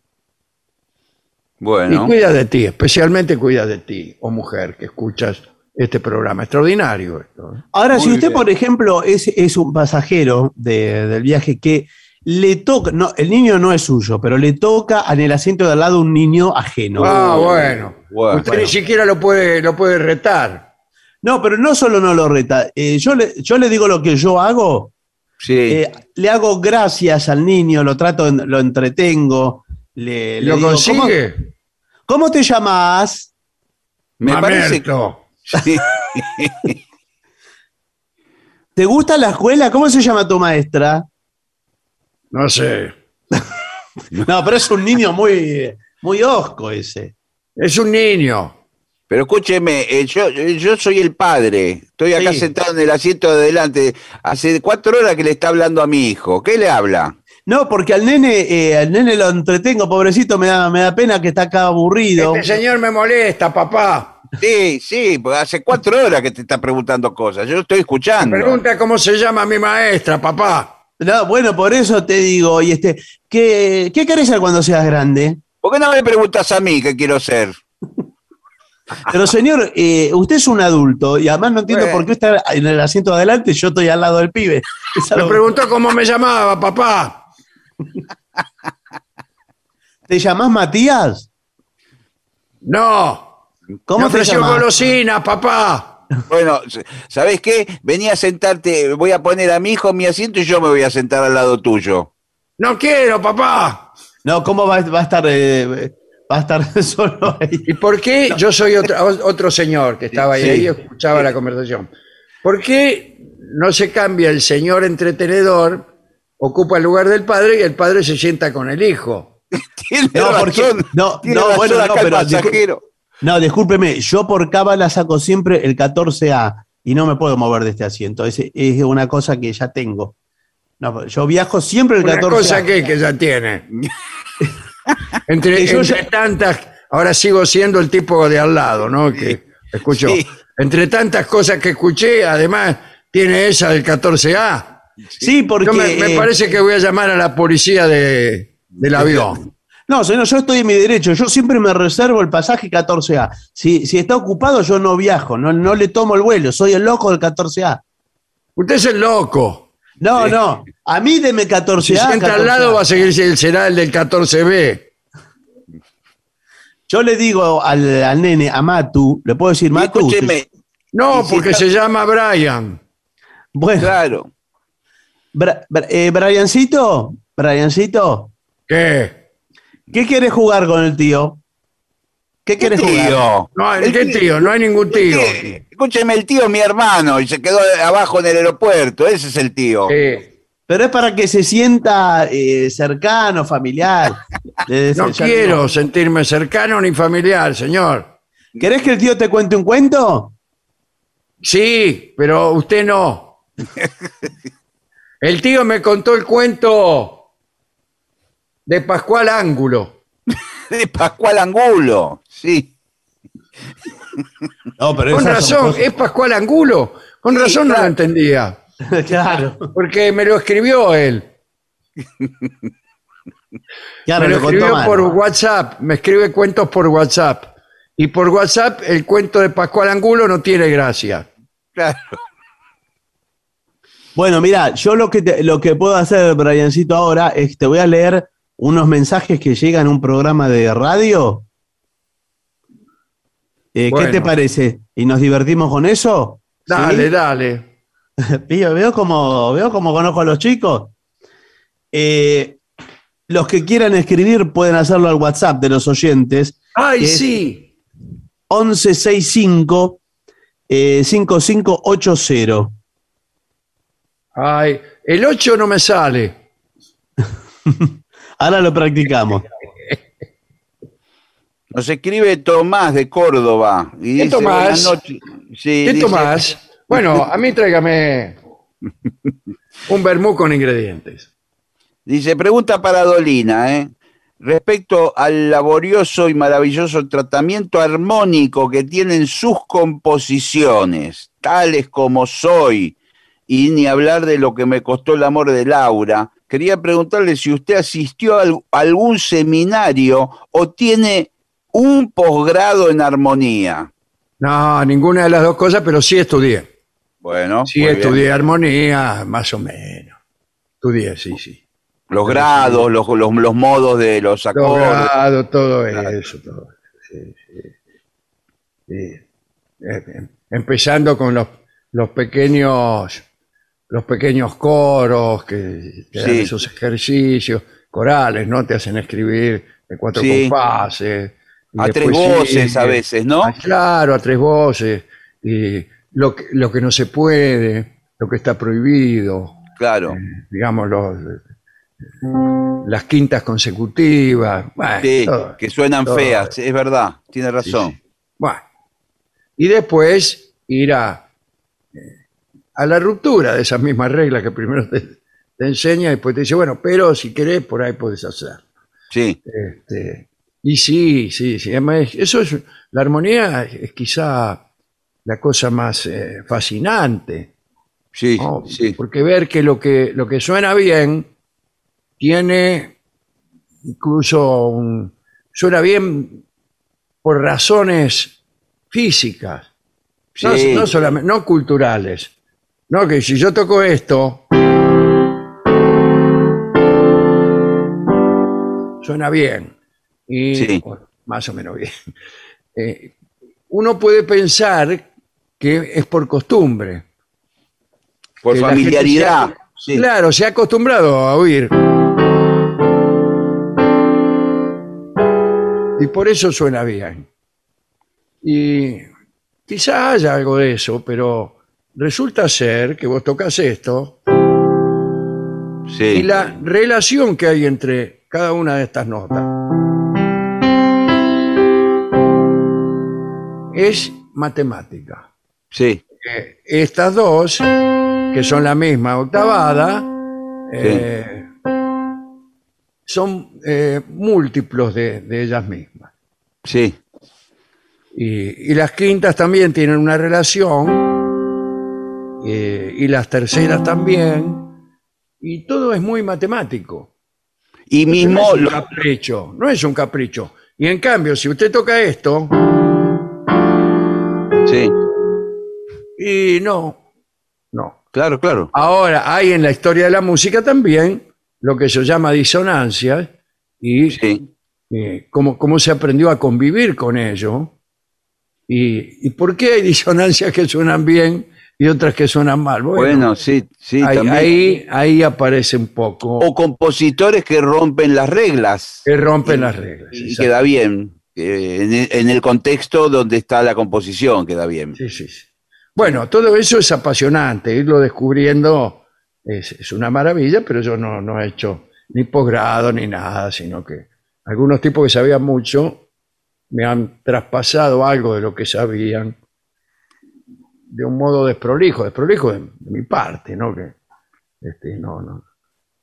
Bueno,
Y cuida de ti, especialmente cuida de ti, o mujer, que escuchas este programa. Extraordinario esto. ¿eh?
Ahora, si usted,
bien.
por ejemplo, es, es un pasajero de- del viaje que le toca, no, el niño no es suyo, pero le toca en el asiento de al lado un niño ajeno.
Ah, bueno.
Bueno.
Usted ni siquiera lo puede, lo puede retar.
No, pero no solo no lo reta. eh, yo, le, yo le digo lo que yo hago.
sí.
eh, le hago gracias al niño, lo trato, lo entretengo. Le, le
¿Lo
digo, ¿cómo,
consigue?
cómo te llamas?
me parece que...
Mamerto.
Sí.
¿Te gusta la escuela? ¿Cómo se llama tu maestra?
No sé.
No, pero es un niño muy, muy osco ese.
Es un niño.
Pero escúcheme, eh, yo, yo soy el padre. Estoy acá
Sí.
sentado en el asiento de adelante. Hace cuatro horas que le está hablando a mi hijo. ¿Qué le habla?
No, porque al nene, eh, al nene lo entretengo, pobrecito, me da, me da pena que está acá aburrido.
Este señor me molesta, papá.
Sí, sí, porque hace cuatro horas que te está preguntando cosas. Yo lo estoy escuchando.
Pregunta cómo se llama mi maestra, papá.
No, bueno, por eso te digo, y este, ¿qué, qué querés ser cuando seas grande?
¿Por qué no me preguntas a mí qué quiero ser?
Pero señor, eh, usted es un adulto y además no entiendo
Bueno.
por qué está en el asiento de adelante y yo estoy al lado del pibe. Es
Me
algo-
preguntó cómo me llamaba, papá.
¿Te llamás Matías?
No.
¿Cómo te
ofreció golosinas, papá.
Bueno, ¿sabes qué? Vení a sentarte, voy a poner a mi hijo en mi asiento y yo me voy a sentar al lado tuyo.
No quiero, papá.
No, ¿cómo va, va a estar eh, va a estar solo ahí?
¿Y por qué yo soy otro, otro señor que estaba ahí,
Sí.
ahí y escuchaba la conversación? ¿Por qué no se cambia el señor entretenedor, ocupa el lugar del padre y el padre se sienta con el hijo?
Tiene
No,
razón.
porque- no,
tiene
no,
razón
bueno,
acá
no,
el
pero
pasajero.
No, discúlpeme, yo por cábala saco siempre el 14A y no me puedo mover de este asiento. Es, es una cosa que ya tengo. No, yo viajo siempre el
Una
14A.
cosa que, que ya tiene. entre,
yo ya-
tantas, ahora sigo siendo el tipo de al lado, ¿no? Que escucho.
Sí.
Entre tantas cosas que escuché, además tiene esa del 14A.
Sí, porque.
Yo me, me
eh,
parece que voy a llamar a la policía de, del avión.
No, señor, yo estoy en mi derecho. Yo siempre me reservo el pasaje 14A. Si, si está ocupado, yo no viajo, no, no le tomo el vuelo. Soy el loco del 14A.
Usted es el loco.
No, no. A mí deme 14A.
Si sienta al
14A.
lado va a seguir él será el del 14B.
Yo le digo al, al nene, a Matu, le puedo decir Matu.
Escúcheme,
No,
si
porque
está-
se llama Brian.
Bueno,
claro.
Bra- Bra- eh, Briancito, Briancito,
¿Qué?
¿Qué quieres jugar con el tío? ¿Qué quieres jugar?
Tío.
No,
El
¿qué
tío-
tío? No hay ningún tío.
Escúcheme, el tío es mi hermano y se quedó abajo en el aeropuerto. Ese es el tío.
Eh,
Pero es para que se sienta eh, cercano, familiar.
No quiero sentirme cercano ni familiar, señor.
¿Querés que el tío te cuente un cuento?
Sí, pero usted no. El tío me contó el cuento de Pascual Ángulo.
De Pascual Angulo. Sí.
No, pero
Con
esas son
razón, ¿es Pascual Angulo? Con
Sí,
razón no
claro.
lo entendía.
claro,
Porque me lo escribió él.
claro,
me lo
lo contó
escribió
mal.
por WhatsApp. Me escribe cuentos por WhatsApp. Y por WhatsApp el cuento de Pascual Angulo no tiene gracia.
Claro.
Bueno, mira, yo lo que, te- lo que puedo hacer, Briancito, ahora es te voy a leer unos mensajes que llegan a un programa de radio. Eh,
Bueno.
¿Qué te parece? ¿Y nos divertimos con eso?
Dale,
¿Sí?
dale.
Pío, veo como, veo como conozco a los chicos. Eh, los que quieran escribir pueden hacerlo al WhatsApp de los oyentes.
Ay, sí.
1165 eh, 5580.
Ay, el 8 no me sale.
Ahora lo practicamos.
Nos escribe Tomás de Córdoba. Y
¿Qué
dice,
Tomás?
"Buenas noches". Sí,
¿Qué
dice,
tomás? Bueno, a mí tráigame un vermú con ingredientes.
Dice, pregunta para Dolina, ¿eh? Respecto al laborioso y maravilloso tratamiento armónico que tienen sus composiciones, tales como Soy, y ni hablar de lo que me costó el amor de Laura, quería preguntarle si usted asistió a al- algún seminario o tiene un posgrado en armonía.
No, ninguna de las dos cosas, pero sí estudié.
Bueno,
Sí,
bien.
estudié armonía, más o menos. Estudié, sí, sí.
los grados, los, los, los modos de los acordes.
Logrado, todo eso, todo eso, sí, sí. Eh, eh, Empezando con los, los pequeños los pequeños coros que te dan
Sí.
esos ejercicios corales, ¿no? Te hacen escribir de cuatro
Sí.
compases. y
A tres
después
voces a veces, ¿no?
Ah, Claro, a tres voces. Y lo que, lo que no se puede, lo que está prohibido,
Claro.
digamos, los, las quintas consecutivas. Bueno,
Sí,
todo.
que suenan
todo.
feas, es verdad, tiene razón.
Bueno. Y después ir a, eh, a la ruptura de esas mismas reglas que primero te, te enseña y después te dice, bueno, pero si querés, por ahí puedes hacer.
Sí,
Este, y sí, sí, sí. además, eso es, la armonía es quizá la cosa más eh, fascinante.
Sí,
¿no?
sí.
Porque ver que lo que lo que suena bien tiene incluso un, suena bien por razones físicas, no, no solamente no culturales. No que si yo toco esto suena bien y
Sí.
bueno, más o menos bien. Eh, uno puede pensar que es por costumbre.
Por familiaridad.
se ha-
Sí.
Claro, se ha acostumbrado a oír. Y por eso suena bien. Y quizá haya algo de eso, pero resulta ser que vos tocas esto
Sí.
y la relación que hay entre cada una de estas notas es matemática.
Sí.
Eh, estas dos, que son la misma octavada, eh, son eh, múltiplos de, de ellas mismas.
Sí.
Y, y las quintas también tienen una relación, eh, y las terceras también, y todo es muy matemático.
Y
No
mismo
es un
lo-
capricho, no es un capricho. Y en cambio, si usted toca esto,
Sí.
y no, no.
Claro, claro.
Ahora, hay en la historia de la música también lo que se llama disonancias y
Sí.
eh, cómo, cómo se aprendió a convivir con ello y, y por qué hay disonancias que suenan bien y otras que suenan mal. Bueno,
Bueno, sí, sí,
ahí,
también.
ahí, ahí aparece un poco
O compositores que rompen las reglas.
que rompen las reglas.
Y queda bien. eh, en, el, en el contexto donde está la composición, queda bien.
Sí, sí, sí. Bueno, todo eso es apasionante, irlo descubriendo es, es una maravilla, pero yo no, no he hecho ni posgrado ni nada, sino que algunos tipos que sabían mucho me han traspasado algo de lo que sabían de un modo desprolijo, desprolijo de, de mi parte, ¿no? Que este, no, no,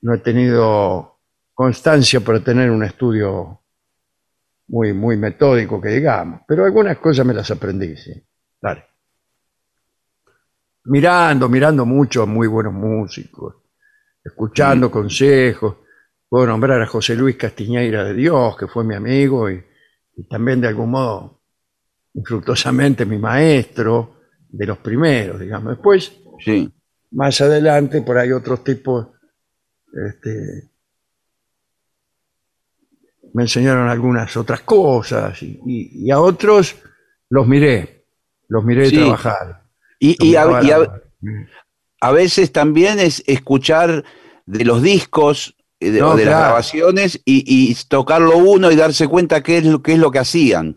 no he tenido constancia para tener un estudio muy, muy metódico, que digamos, pero algunas cosas me las aprendí, sí. Dale. Mirando, mirando mucho a muy buenos músicos, escuchando consejos. Puedo nombrar a José Luis Castiñeira de Dios, que fue mi amigo y, y también de algún modo infructuosamente mi maestro de los primeros, digamos. Después,
Sí.
más adelante, por ahí otros tipos este, me enseñaron algunas otras cosas y, y- y a otros los miré, los miré
Sí.
trabajar.
Y, y a, a- veces también es escuchar de los discos, eh, de,
No,
de las grabaciones, y, y tocarlo uno y darse cuenta qué es lo, qué es lo que hacían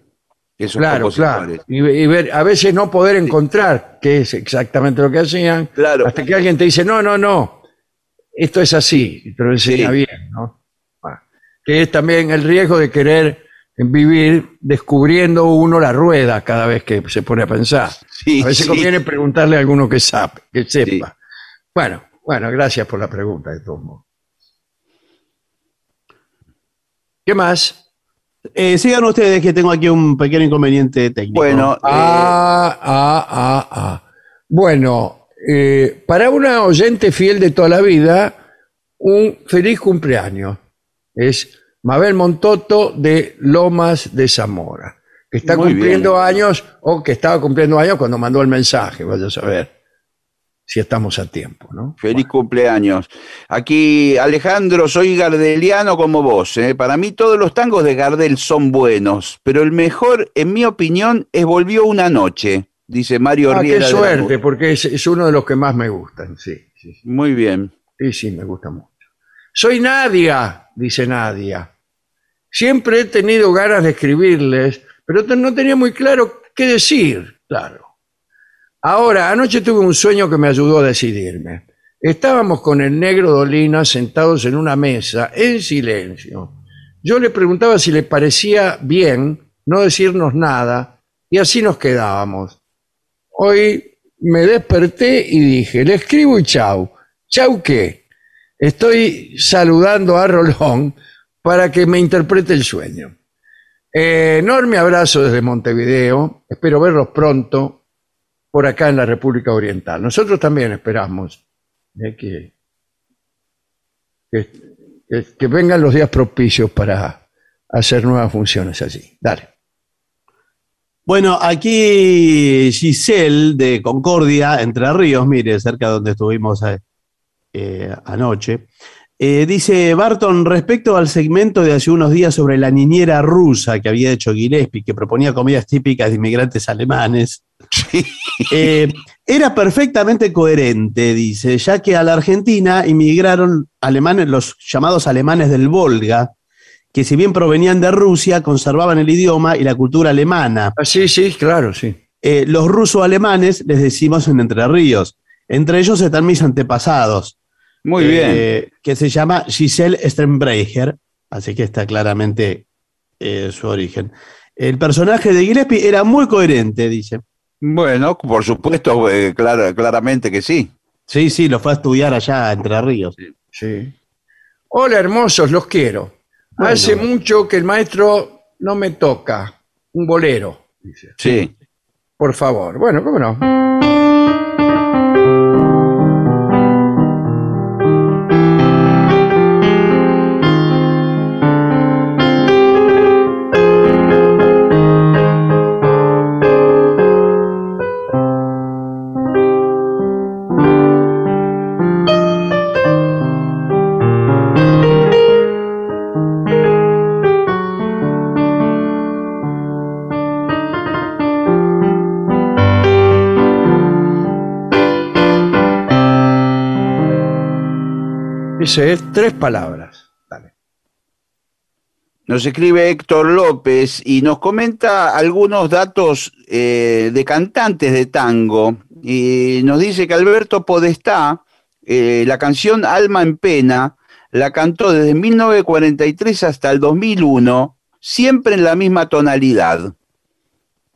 esos
Claro, claro. Y, y ver, a veces no poder encontrar qué es exactamente lo que hacían,
Claro.
hasta que alguien te dice, no, no, no, esto es así, y te lo enseña
Sí.
bien, ¿no? Bueno, que es también el riesgo de querer vivir descubriendo uno la rueda cada vez que se pone a pensar.
Sí,
a veces
sí.
conviene preguntarle a alguno que, sabe, que sepa. Bueno, bueno, gracias por la pregunta, de todos modos. ¿Qué más?
Eh, sigan ustedes que tengo aquí un pequeño inconveniente técnico.
Bueno, eh,
Ah, ah, ah, ah. Bueno, eh, para una oyente fiel de toda la vida, un feliz cumpleaños. Es Mabel Montoto de Lomas de Zamora, que está
Muy
cumpliendo
bien.
años o que estaba cumpliendo años cuando mandó el mensaje. Vaya a saber si estamos a tiempo, ¿no?
Feliz cumpleaños. Aquí, Alejandro, soy gardeliano como vos. ¿eh? Para mí todos los tangos de Gardel son buenos, pero el mejor, en mi opinión, es Volvió una noche, dice Mario
Ah, qué
Riera. la
suerte, porque es, es uno de los que más me gustan, sí, sí, sí.
Muy bien.
Sí, sí, me gusta mucho. Soy Nadia, dice Nadia. Siempre he tenido ganas de escribirles, pero no tenía muy claro qué decir, claro. Ahora, anoche tuve un sueño que me ayudó a decidirme. Estábamos con el negro Dolina sentados en una mesa, en silencio. Yo le preguntaba si le parecía bien no decirnos nada, y así nos quedábamos. Hoy me desperté y dije, le escribo y chau. ¿Chau qué? Estoy saludando a Rolón para que me interprete el sueño. Enorme abrazo desde Montevideo. Espero verlos pronto. Por acá en la República Oriental. Nosotros también esperamos eh, que, que, vengan los días propicios para hacer nuevas funciones allí. Dale.
Bueno, aquí Giselle de Concordia, Entre Ríos, mire, cerca de donde estuvimos eh, eh, anoche, dice Barton, respecto al segmento de hace unos días sobre la niñera rusa que había hecho Gillespie, que proponía comidas típicas de inmigrantes alemanes, eh, era perfectamente coherente, dice, ya que a la Argentina inmigraron alemanes, los llamados alemanes del Volga, que si bien provenían de Rusia, conservaban el idioma y la cultura alemana.
Ah, sí, sí, claro, sí.
Eh, los ruso-alemanes les decimos en Entre Ríos. Entre ellos están mis antepasados.
Muy
eh,
bien.
Que se llama Giselle Strenbreicher, así que está claramente su origen. El personaje de Gillespie era muy coherente, dice.
Bueno, por supuesto, eh, clara- claramente que sí.
Sí, sí, lo fue a estudiar allá a Entre Ríos.
Sí. Hola, hermosos, los quiero.
Bueno.
Hace mucho que el maestro no me toca un bolero, dice.
Sí.
Por favor. Bueno, ¿cómo no? Dice, es tres palabras. Dale.
Nos escribe Héctor López y nos comenta algunos datos eh, de cantantes de tango. Y nos dice que Alberto Podestá, eh, la canción Alma en Pena, la cantó desde 1943 hasta el 2001, siempre en la misma tonalidad,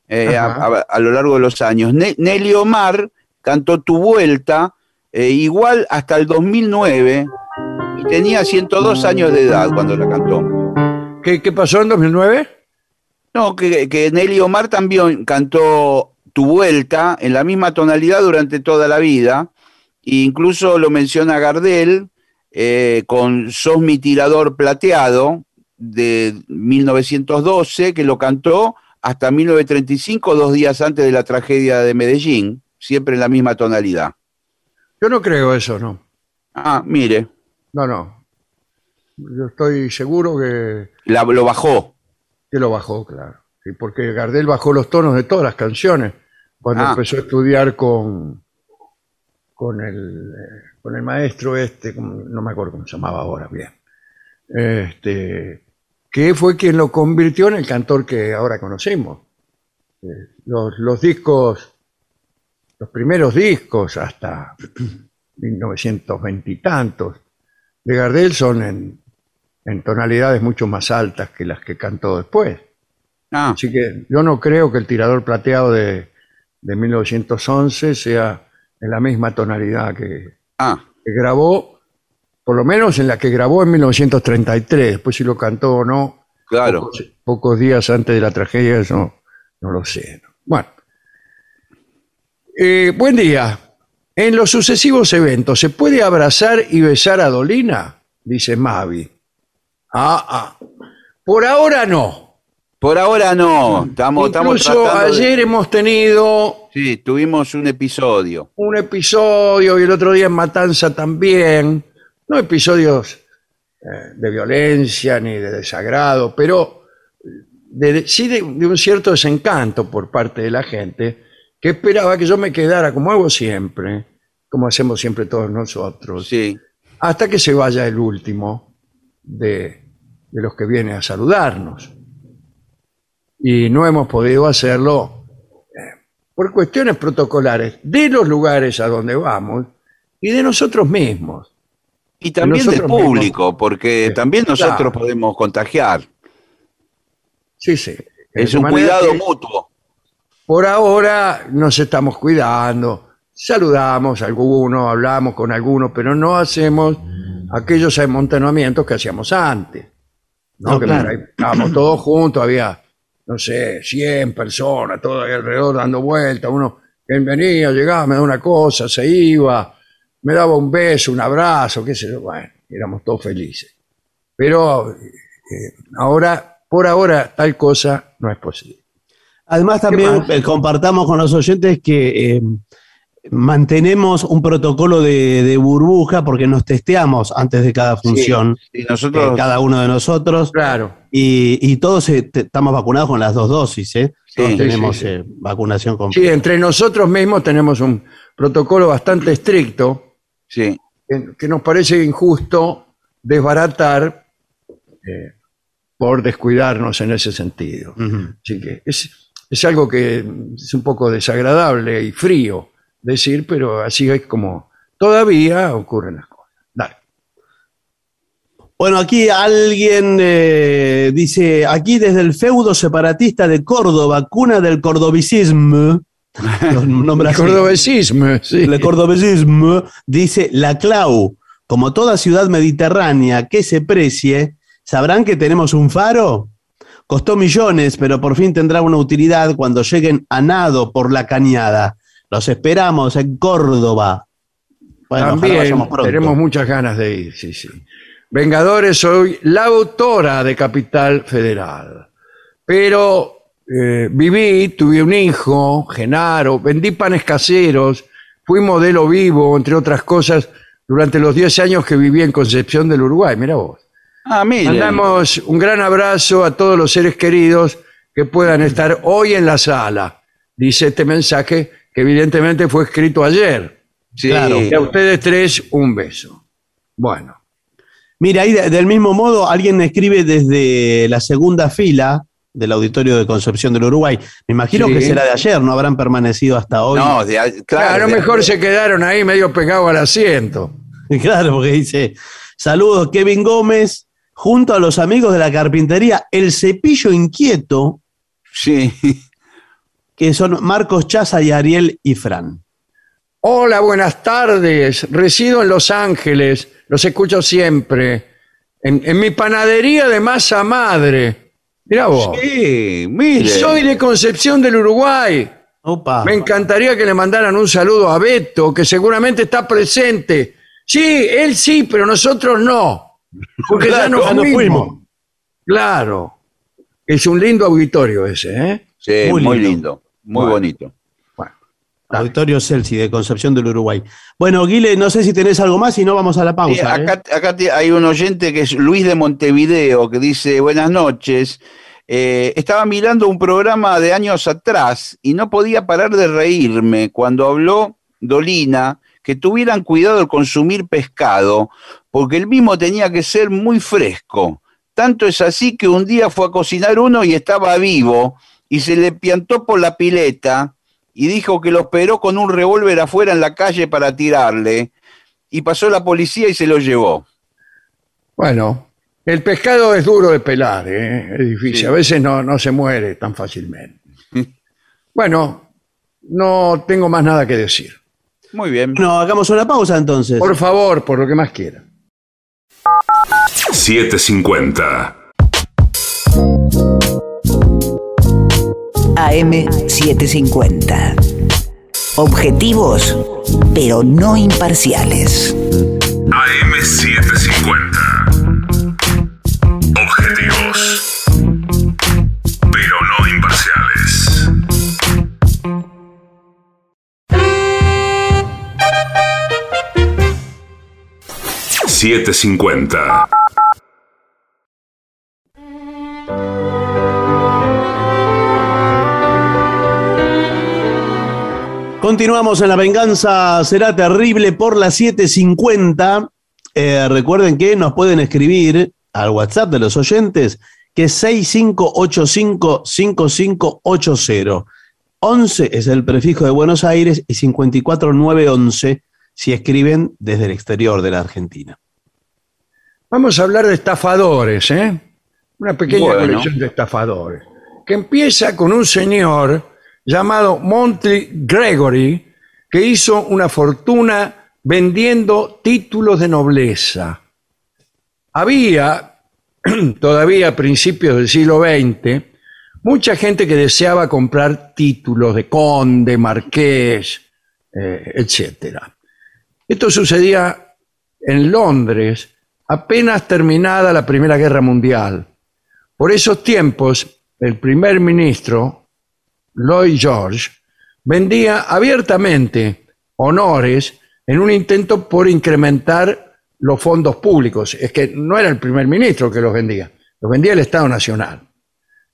eh, a,
Ajá.
a- a lo largo de los años. Ne- Nelly Omar cantó Tu Vuelta, eh, igual hasta el 2009, y tenía 102 años de edad cuando la cantó.
¿Qué, qué pasó en 2009?
No, que, que Nelly Omar también cantó Tu Vuelta en la misma tonalidad durante toda la vida. E incluso lo menciona Gardel eh, con Sos mi tirador plateado de 1912, que lo cantó hasta 1935, dos días antes de la tragedia de Medellín, siempre en la misma tonalidad.
Yo no creo eso, no.
Ah, mire,
No, no. Yo estoy seguro que,
la- lo bajó.
que lo bajó, claro. Sí, porque Gardel bajó los tonos de todas las canciones cuando
Ah.
empezó a estudiar con, con, el, eh, con el maestro este, no me acuerdo cómo se llamaba ahora, bien. Este, que fue quien lo convirtió en el cantor que ahora conocemos. Eh, los, los discos, los primeros discos hasta 1920 y tantos de Gardel son en, en tonalidades mucho más altas que las que cantó después.
Ah,
Así que yo no creo que el tirador plateado de, de 1911 sea en la misma tonalidad que,
ah,
que grabó, por lo menos en la que grabó en 1933. Después si lo cantó o no,
claro.
pocos, pocos días antes de la tragedia, eso no lo sé. ¿no? Bueno. Eh, buen día. En los sucesivos eventos, ¿se puede abrazar y besar a Dolina? Dice Mavi. Ah, ah. Por ahora no.
Por ahora no, estamos, estamos
Incluso
de-
ayer hemos tenido
Sí, tuvimos un episodio.
un episodio y el otro día en Matanza también. No episodios eh, de violencia ni de desagrado, pero de- sí de, de un cierto desencanto por parte de la gente que esperaba que yo me quedara como hago siempre, como hacemos siempre todos nosotros,
Sí.
hasta que se vaya el último de, de los que viene a saludarnos. Y no hemos podido hacerlo eh, por cuestiones protocolares de los lugares a donde vamos y de nosotros mismos.
Y también del
mismos.
público, porque
Sí.
también nosotros
Claro.
podemos contagiar.
Sí, sí.
Es un cuidado
que
mutuo.
Por ahora nos estamos cuidando, saludamos a algunos, hablamos con algunos, pero no hacemos aquellos amontonamientos que hacíamos antes. ¿no?
No,
que
claro.
por ahí estábamos todos juntos, había, no sé, 100 personas, todos ahí alrededor dando vueltas, uno venía, llegaba, me daba una cosa, se iba, me daba un beso, un abrazo, qué sé yo. Bueno, éramos todos felices. Pero eh, ahora, por ahora, tal cosa no es posible.
Además, también eh, compartamos con los oyentes que eh, mantenemos un protocolo de, de burbuja porque nos testeamos antes de cada función,
Y
eh,
nosotros,
cada uno de nosotros,
Claro.
y, y todos estamos vacunados con las dos dosis, ¿eh? Todos
Sí,
tenemos
sí, sí.
vacunación
Sí,
completa.
entre nosotros mismos tenemos un protocolo bastante estricto
sí,
que, que nos parece injusto desbaratar por descuidarnos en ese sentido.
Ujú.
Así que es, es algo que es un poco desagradable y frío decir, pero así es como todavía ocurren las cosas. Dale.
Bueno, aquí alguien eh, dice, aquí desde el feudo separatista de Córdoba, cuna del cordobicismo,
El
así.
cordobesismo, sí.
Le cordobecismo dice la Clau, como toda ciudad mediterránea que se precie, ¿sabrán que tenemos un faro? Costó millones, pero por fin tendrá una utilidad cuando lleguen a nado por la cañada. Los esperamos en Córdoba. Bueno,
También tenemos muchas ganas de ir, sí, sí. Vengadores, soy la autora de Capital Federal. Pero eh, viví, tuve un hijo, Genaro, vendí panes caseros, fui modelo vivo, entre otras cosas, durante los 10 años que viví en Concepción del Uruguay. Mira vos.
Ah, mire.
Mandamos un gran abrazo a todos los seres queridos que puedan estar hoy en la sala. Dice este mensaje que evidentemente fue escrito ayer.
Sí,
claro.
Y a ustedes tres, un beso. Bueno,
Mira, ahí de- del mismo modo, alguien escribe desde la segunda fila del auditorio de Concepción del Uruguay. Me imagino
Sí.
que será de ayer, no habrán permanecido hasta hoy.
No, de-
claro,
de-
mejor se quedaron ahí medio pegados al asiento.
Claro, porque dice, saludos Kevin Gómez, junto a los amigos de la carpintería El Cepillo Inquieto,
Sí.
que son Marcos Chaza y Ariel y Fran.
Hola, buenas tardes. Resido en Los Ángeles. Los escucho siempre. En, en mi panadería de masa madre. Mira vos.
Sí, mire.
Soy de Concepción del Uruguay.
Opa.
Me encantaría que le mandaran un saludo a Beto, que seguramente está presente. Sí, él sí, pero nosotros no. Porque ya
Claro,
nos
ya nos
fuimos.
fuimos.
Claro. Es un lindo auditorio ese, ¿eh?
Sí,
Muy
muy,
lindo.
lindo. Muy
Bueno.
bonito.
Bueno,
Auditorio Celsi de Concepción del Uruguay. Bueno, Guile, no sé si tenés algo más y no vamos a la
Sí,
pausa. ¿eh?
acá acá te- hay un oyente que es Luis de Montevideo que dice, buenas noches. Eh, estaba mirando un programa de años atrás y no podía parar de reírme cuando habló Dolina que tuvieran cuidado al consumir pescado porque el mismo tenía que ser muy fresco. Tanto es así que un día fue a cocinar uno y estaba vivo y se le piantó por la pileta y dijo que lo esperó con un revólver afuera en la calle para tirarle y pasó la policía y se lo llevó.
Bueno, el pescado es duro de pelar, ¿eh? es difícil.
Sí.
A veces no, no se muere tan fácilmente. Bueno, no tengo más nada que decir.
Muy bien.
Bueno, hagamos una pausa entonces.
Por favor, por lo que más quiera.
750.
AM750. Objetivos, pero no imparciales.
AM750. 750.
Continuamos en La Venganza Será Terrible por las 7.50. Eh, recuerden que nos pueden escribir al WhatsApp de los oyentes, que es 6585-5580. 11 es el prefijo de Buenos Aires y 54911 si escriben desde el exterior de la Argentina.
Vamos a hablar de estafadores, ¿eh? Una pequeña
Bueno.
colección de estafadores. Que empieza con un señor llamado Monty Gregory, que hizo una fortuna vendiendo títulos de nobleza. Había, todavía a principios del siglo XX, mucha gente que deseaba comprar títulos de conde, marqués, eh, etcétera. Esto sucedía en Londres apenas terminada la Primera Guerra Mundial. Por esos tiempos, el primer ministro, Lloyd George, vendía abiertamente honores en un intento por incrementar los fondos públicos. Es que no era el primer ministro que los vendía, los vendía el Estado Nacional.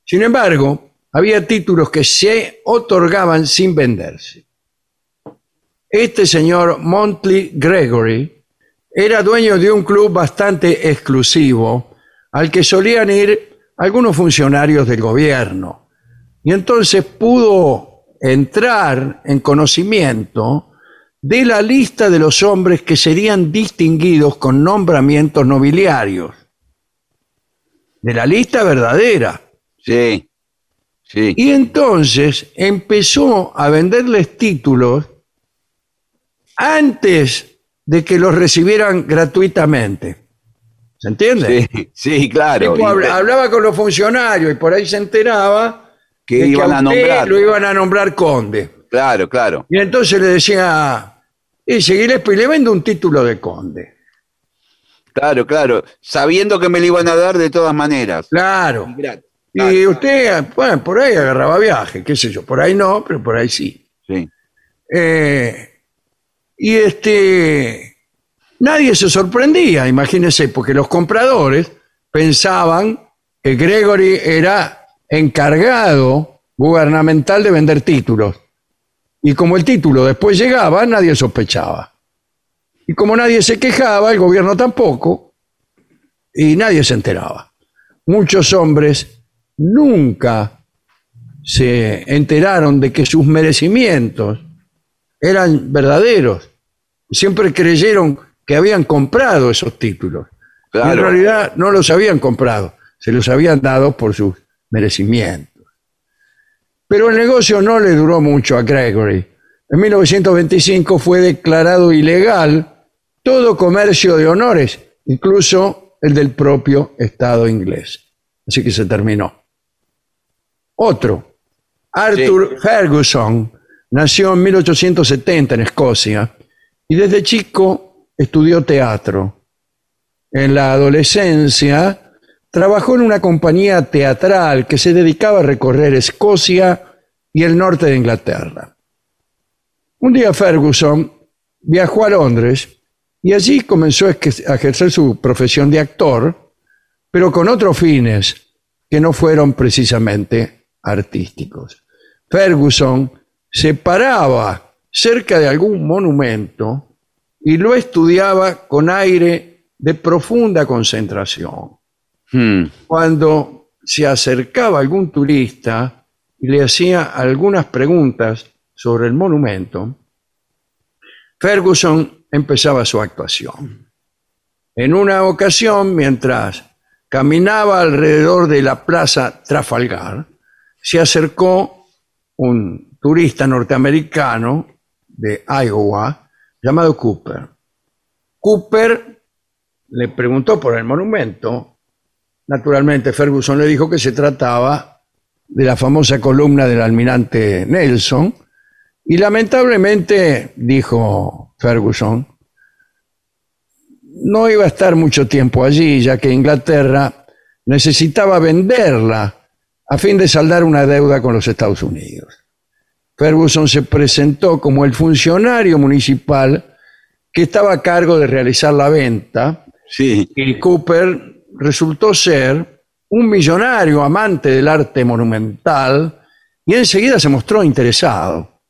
Sin embargo, había títulos que se otorgaban sin venderse. Este señor Montley Gregory era dueño de un club bastante exclusivo al que solían ir algunos funcionarios del gobierno. Y entonces pudo entrar en conocimiento de la lista de los hombres que serían distinguidos con nombramientos nobiliarios. De la lista verdadera.
Sí, sí.
Y entonces empezó a venderles títulos antes de que los recibieran gratuitamente. ¿Se entiende?
Sí, sí, claro.
Tipo,
Y-
habla- hablaba con los funcionarios y por ahí se enteraba
Que
de
iban a nombrar.
Lo iban a nombrar conde.
Claro, claro.
Y entonces le decía, y Gillespie, le vendo un título de conde.
Claro, claro. Sabiendo que me lo iban a dar de todas maneras.
Claro. Y usted, bueno, por ahí agarraba viaje, qué sé yo. Por ahí no, pero por ahí sí.
Sí.
Eh, y este, nadie se sorprendía, imagínense, porque los compradores pensaban que Gregory era encargado gubernamental de vender títulos. Y como el título después llegaba, nadie sospechaba. Y como nadie se quejaba, el gobierno tampoco, y nadie se enteraba. Muchos hombres nunca se enteraron de que sus merecimientos eran verdaderos. Siempre creyeron que habían comprado esos títulos. Y en realidad no los habían comprado, se los habían dado por sus merecimientos. Pero el negocio no le duró mucho a Gregory. En 1925 fue declarado ilegal todo comercio de honores, incluso el del propio Estado inglés. Así que se terminó. Otro, Arthur Ferguson, nació en 1870 en Escocia y desde chico estudió teatro. En la adolescencia trabajó en una compañía teatral que se dedicaba a recorrer Escocia y el norte de Inglaterra. Un día Ferguson viajó a Londres y allí comenzó a eje- a ejercer su profesión de actor, pero con otros fines que no fueron precisamente artísticos. Ferguson se paraba cerca de algún monumento y lo estudiaba con aire de profunda concentración.
Hmm.
Cuando se acercaba algún turista y le hacía algunas preguntas sobre el monumento, Ferguson empezaba su actuación. En una ocasión, mientras caminaba alrededor de la plaza Trafalgar, se acercó un turista norteamericano de Iowa llamado Cooper. Cooper le preguntó por el monumento. Naturalmente, Ferguson le dijo que se trataba de la famosa columna del almirante Nelson. Y lamentablemente, dijo Ferguson, no iba a estar mucho tiempo allí, ya que Inglaterra necesitaba venderla a fin de saldar una deuda con los Estados Unidos. Ferguson se presentó como el funcionario municipal que estaba a cargo de realizar la venta
Sí.
y Cooper resultó ser un millonario amante del arte monumental y enseguida se mostró interesado.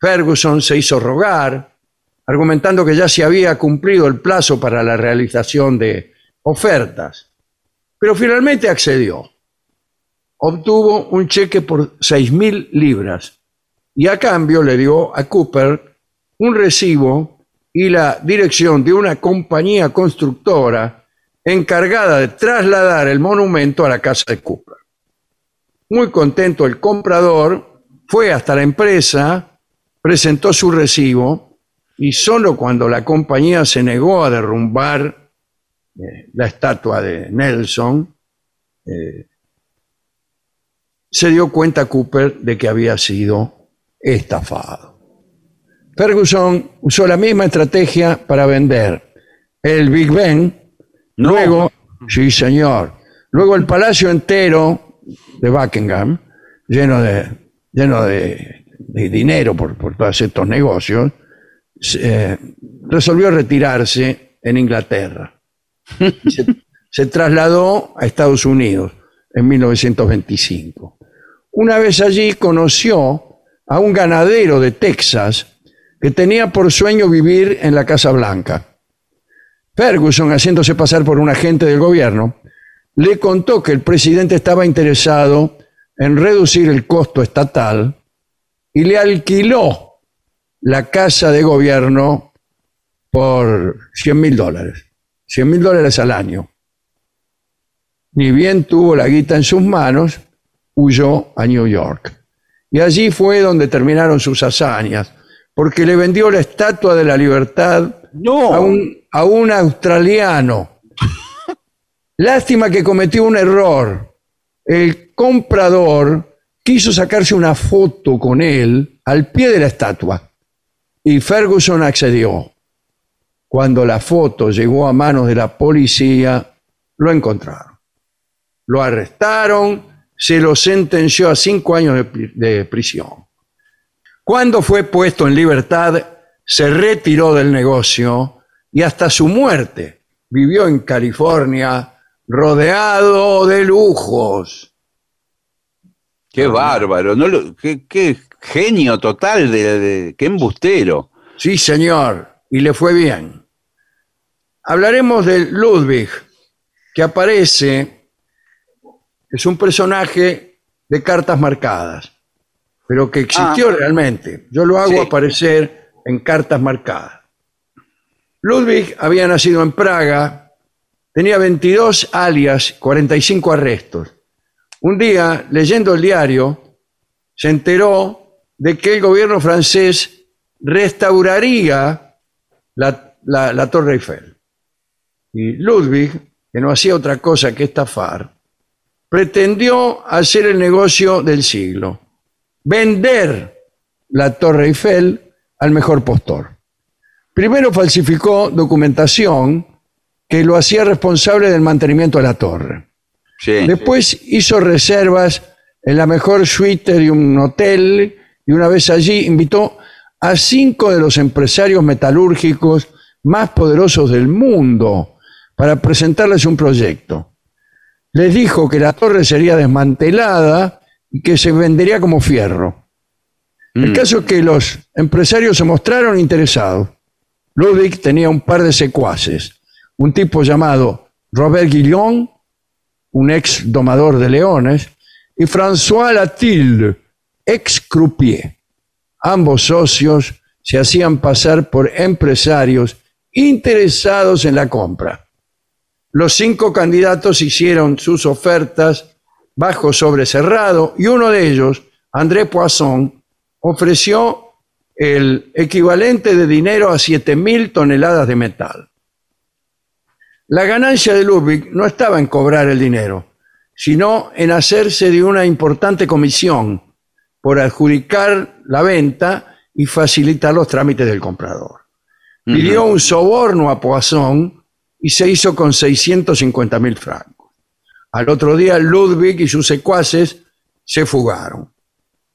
Ferguson se hizo rogar, argumentando que ya se había cumplido el plazo para la realización de ofertas, pero finalmente accedió. Obtuvo un cheque por seis mil libras y a cambio le dio a Cooper un recibo y la dirección de una compañía constructora encargada de trasladar el monumento a la casa de Cooper. Muy contento el comprador, fue hasta la empresa, presentó su recibo y solo cuando la compañía se negó a derrumbar eh, la estatua de Nelson, eh, se dio cuenta Cooper de que había sido estafado. Ferguson usó la misma estrategia para vender el Big Ben, luego, sí señor, luego el palacio entero de Buckingham, lleno de, lleno de, de dinero por, por todos estos negocios, eh, resolvió retirarse en Inglaterra. se, se trasladó a Estados Unidos en 1925. Una vez allí conoció a un ganadero de Texas que tenía por sueño vivir en la Casa Blanca. Ferguson, haciéndose pasar por un agente del gobierno, le contó que el presidente estaba interesado en reducir el costo estatal y le alquiló la casa de gobierno por 100 mil dólares. 100 mil dólares al año. Ni bien tuvo la guita en sus manos, huyó a New York. Y allí fue donde terminaron sus hazañas, porque le vendió la estatua de la libertad
No.
a un, a un australiano. Lástima que cometió un error. El comprador quiso sacarse una foto con él al pie de la estatua y Ferguson accedió. Cuando la foto llegó a manos de la policía, lo encontraron. Lo arrestaron, se lo sentenció a cinco años de, pri- de prisión. Cuando fue puesto en libertad, se retiró del negocio y hasta su muerte vivió en California rodeado de lujos.
Qué bárbaro, no lo- qué, qué genio total, de, de- qué embustero.
Sí, señor, y le fue bien. Hablaremos de Ludwig, que aparece, es un personaje de cartas marcadas, pero que existió
Ah.
realmente. Yo lo hago
Sí.
aparecer en cartas marcadas. Ludwig había nacido en Praga, tenía 22 alias, 45 arrestos. Un día, leyendo el diario, se enteró de que el gobierno francés restauraría la, la- la Torre Eiffel. Y Ludwig, que no hacía otra cosa que estafar, pretendió hacer el negocio del siglo, vender la Torre Eiffel al mejor postor. Primero falsificó documentación que lo hacía responsable del mantenimiento de la torre.
Sí.
Después hizo reservas en la mejor suite de un hotel y una vez allí invitó a cinco de los empresarios metalúrgicos más poderosos del mundo para presentarles un proyecto. Les dijo que la torre sería desmantelada y que se vendería como fierro. El
Mm.
caso es que los empresarios se mostraron interesados. Ludwig tenía un par de secuaces, un tipo llamado Robert Guillon, un ex domador de leones, y François Latil, ex croupier. Ambos socios se hacían pasar por empresarios interesados en la compra. Los cinco candidatos hicieron sus ofertas bajo sobre cerrado y uno de ellos, André Poisson, ofreció el equivalente de dinero a 7.000 toneladas de metal. La ganancia de Ludwig no estaba en cobrar el dinero, sino en hacerse de una importante comisión por adjudicar la venta y facilitar los trámites del comprador. Pidió un soborno a Poisson y se hizo con 650 mil francos. Al otro día, Ludwig y sus secuaces se fugaron.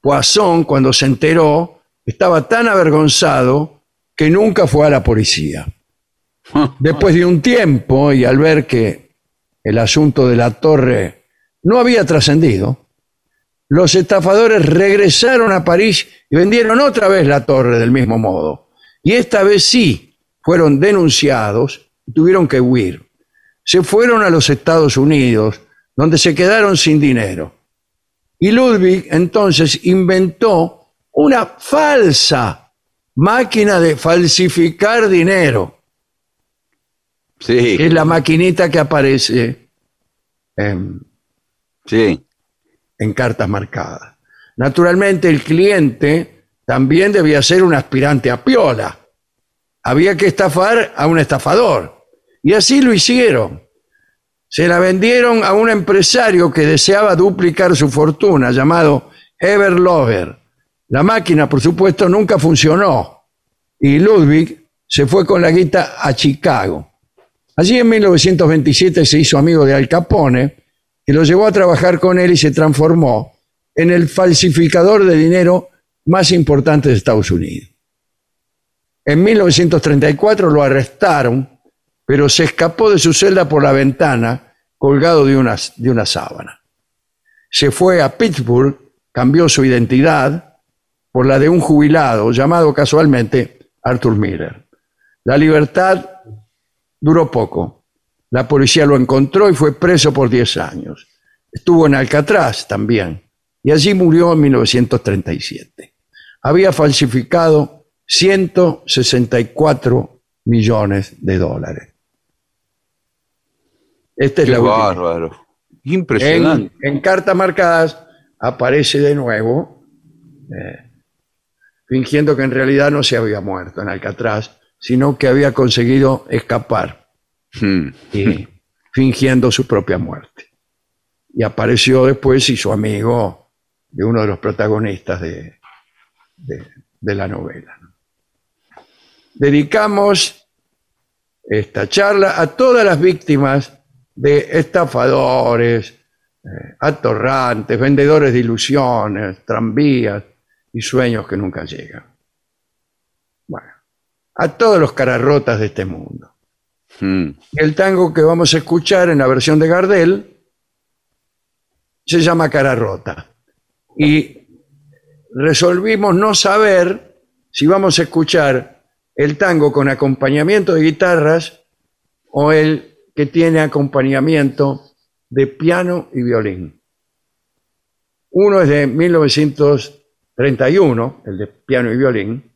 Poisson, cuando se enteró, estaba tan avergonzado que nunca fue a la policía. Después de un tiempo y al ver que el asunto de la torre no había trascendido, los estafadores regresaron a París y vendieron otra vez la torre del mismo modo. Y esta vez sí fueron denunciados y tuvieron que huir. Se fueron a los Estados Unidos, donde se quedaron sin dinero. Y Ludwig entonces inventó una falsa máquina de falsificar dinero
Sí,
que es la maquinita que aparece en,
sí.
en cartas marcadas. Naturalmente, el cliente también debía ser un aspirante a piola. Había que estafar a un estafador. Y así lo hicieron. se la vendieron a un empresario que deseaba duplicar su fortuna, llamado Everlover. La máquina, por supuesto, nunca funcionó y Ludwig se fue con la guita a Chicago. Allí en 1927 se hizo amigo de Al Capone, que lo llevó a trabajar con él y se transformó en el falsificador de dinero más importante de Estados Unidos. En 1934 lo arrestaron, pero se escapó de su celda por la ventana colgado de una, de una sábana. Se fue a Pittsburgh, cambió su identidad por la de un jubilado llamado casualmente Arthur Miller. La libertad duró poco. La policía lo encontró y fue preso por 10 años. Estuvo en Alcatraz también y allí murió en 1937. Había falsificado 164 millones de dólares. Esta es
Qué
la última.
bárbaro. Impresionante.
En, en cartas marcadas aparece de nuevo, eh, fingiendo que en realidad no se había muerto en Alcatraz, sino que había conseguido escapar
Hmm.
y fingiendo su propia muerte. Y apareció después y su amigo de uno de los protagonistas de, de- de la novela. Dedicamos esta charla a todas las víctimas de estafadores, eh, atorrantes, vendedores de ilusiones, tranvías y sueños que nunca llegan. Bueno, a todos los cararrotas de este mundo.
Hmm.
El tango que vamos a escuchar en la versión de Gardel se llama Cara Rota. Y resolvimos no saber si vamos a escuchar el tango con acompañamiento de guitarras o el que tiene acompañamiento de piano y violín. Uno es de 1931, el de piano y violín,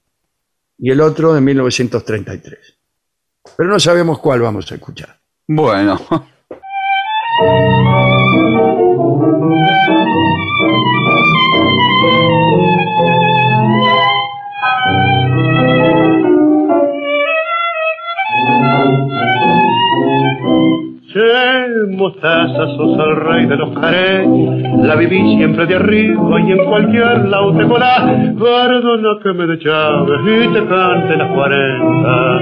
y el otro de 1933 pero no sabemos cuál vamos a escuchar.
Bueno.
Che, mostaza, sos el rey de los carés, la viví siempre de arriba y en cualquier lado te colás. Perdona que me dechaves y te cante las cuarenta,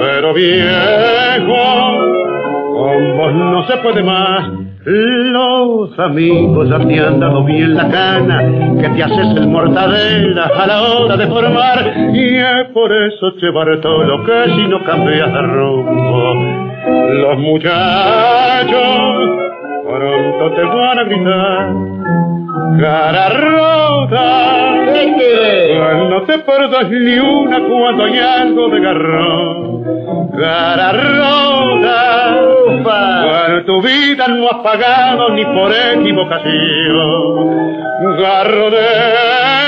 pero viejo, con vos no se puede más. Los amigos ya te han dado bien la cana, que te haces el mortadela a la hora de formar, y es por eso, che Bartolo, que si no cambias de rumbo, los muchachos pronto te van a gritar, cara rota, no te perdas ni una cuando hay algo de garrón, cara rota, tu vida no has pagado ni por equivocación, garrodero,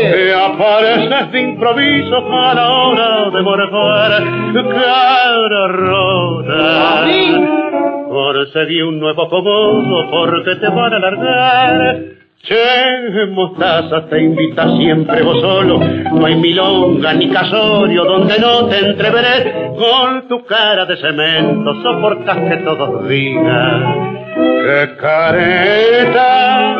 te apareces de improviso a la hora de morfar, cara rota. Conseguí un nuevo acomodo porque te van a largar. Che, mostaza, te invita siempre vos solo. No hay milonga ni casorio donde no te entreveré. Con tu cara de cemento soportas que todos digan. ¡Qué careta!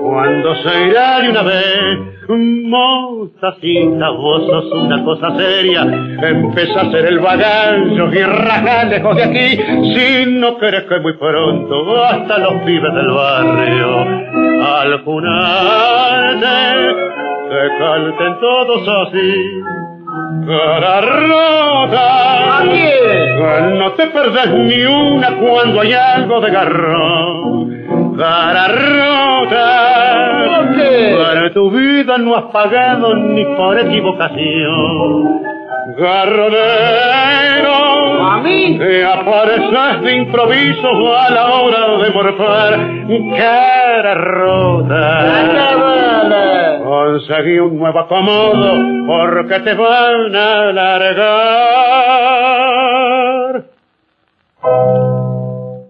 Cuando se irá de una vez, mostacita, vos sos una cosa seria. Empieza a ser el bagallo y raja lejos de aquí. Si no querés que muy pronto hasta los pibes del barrio al junarte te canten todos así. Cara rota, no te perdés ni una cuando hay algo de garrón. Cara rota, para tu vida no has pagado ni por equivocación. Garronero, a mí te apareces de improviso a la hora de morfar. Cara rota, conseguí un nuevo acomodo porque te van a largar.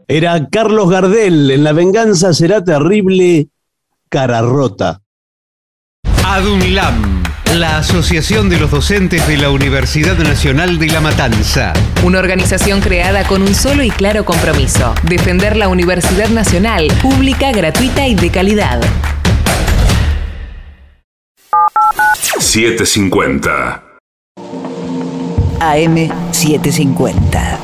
Era Carlos Gardel, en La venganza será terrible, cara rota.
Adunlam,
la Asociación de los Docentes de la Universidad Nacional de La Matanza.
Una organización creada con un solo y claro compromiso, defender la Universidad Nacional, pública, gratuita y de calidad.
750.
AM 750.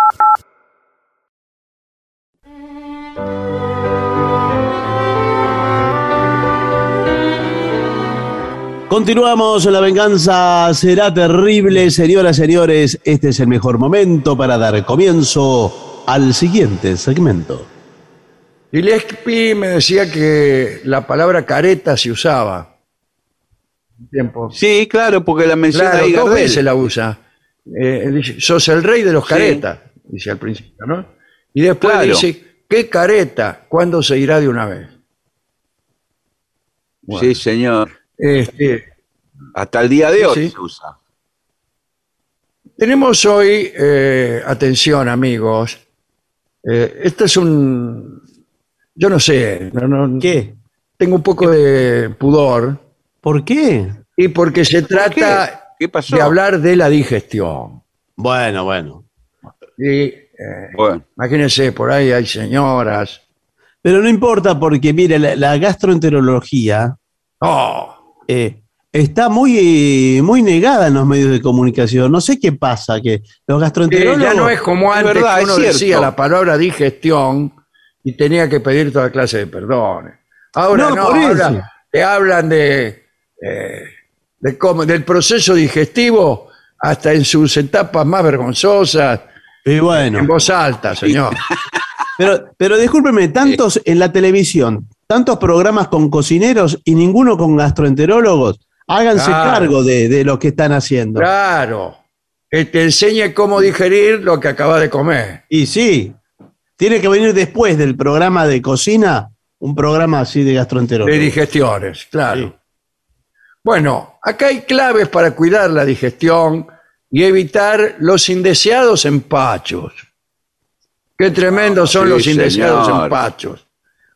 Continuamos, la venganza será terrible, señoras y señores. Este es el mejor momento para dar comienzo al siguiente segmento.
Gillespie me decía que la palabra careta se usaba. Tiempo.
Sí, claro, porque la menciona
Claro,
ahí
dos
Gardel.
veces la usa. Eh, dice, sos el rey de los
Sí.
caretas, dice al principio, ¿no? Y después
Claro.
dice, ¿qué careta? ¿Cuándo se irá de una vez?
Sí, señor.
Este,
Hasta el día de hoy
Sí.
se usa.
tenemos hoy, eh, atención amigos, eh, este es un, yo no sé, no- no-
¿Qué?
tengo un poco de pudor,
¿Por qué?
y porque se trata
¿Qué pasó?
de hablar de la digestión.
Bueno, bueno.
Y, eh,
Bueno,
imagínense, por ahí hay señoras.
Pero no importa porque, mire, la, la gastroenterología
Oh,
eh, está muy, muy negada en los medios de comunicación. No sé qué pasa, que los gastroenterólogos...
ya no es como
Es
antes
verdad,
que uno decía la palabra digestión y tenía que pedir toda clase de perdones. Ahora
No,
ahora te hablan de, eh, de cómo, del proceso digestivo hasta en sus etapas más vergonzosas,
Y bueno,
en voz alta, señor.
pero, pero discúlpeme, tantos en la televisión, tantos programas con cocineros y ninguno con gastroenterólogos, háganse
Claro.
cargo de, de lo que están haciendo.
Claro, que te enseñe cómo digerir lo que acabas de comer.
Y sí, tiene que venir después del programa de cocina, un programa así de
De
gastroenterólogo.
digestiones, claro.
Sí.
Bueno, acá hay claves para cuidar la digestión y evitar los indeseados empachos. Qué tremendos son
sí,
los indeseados
señor.
empachos.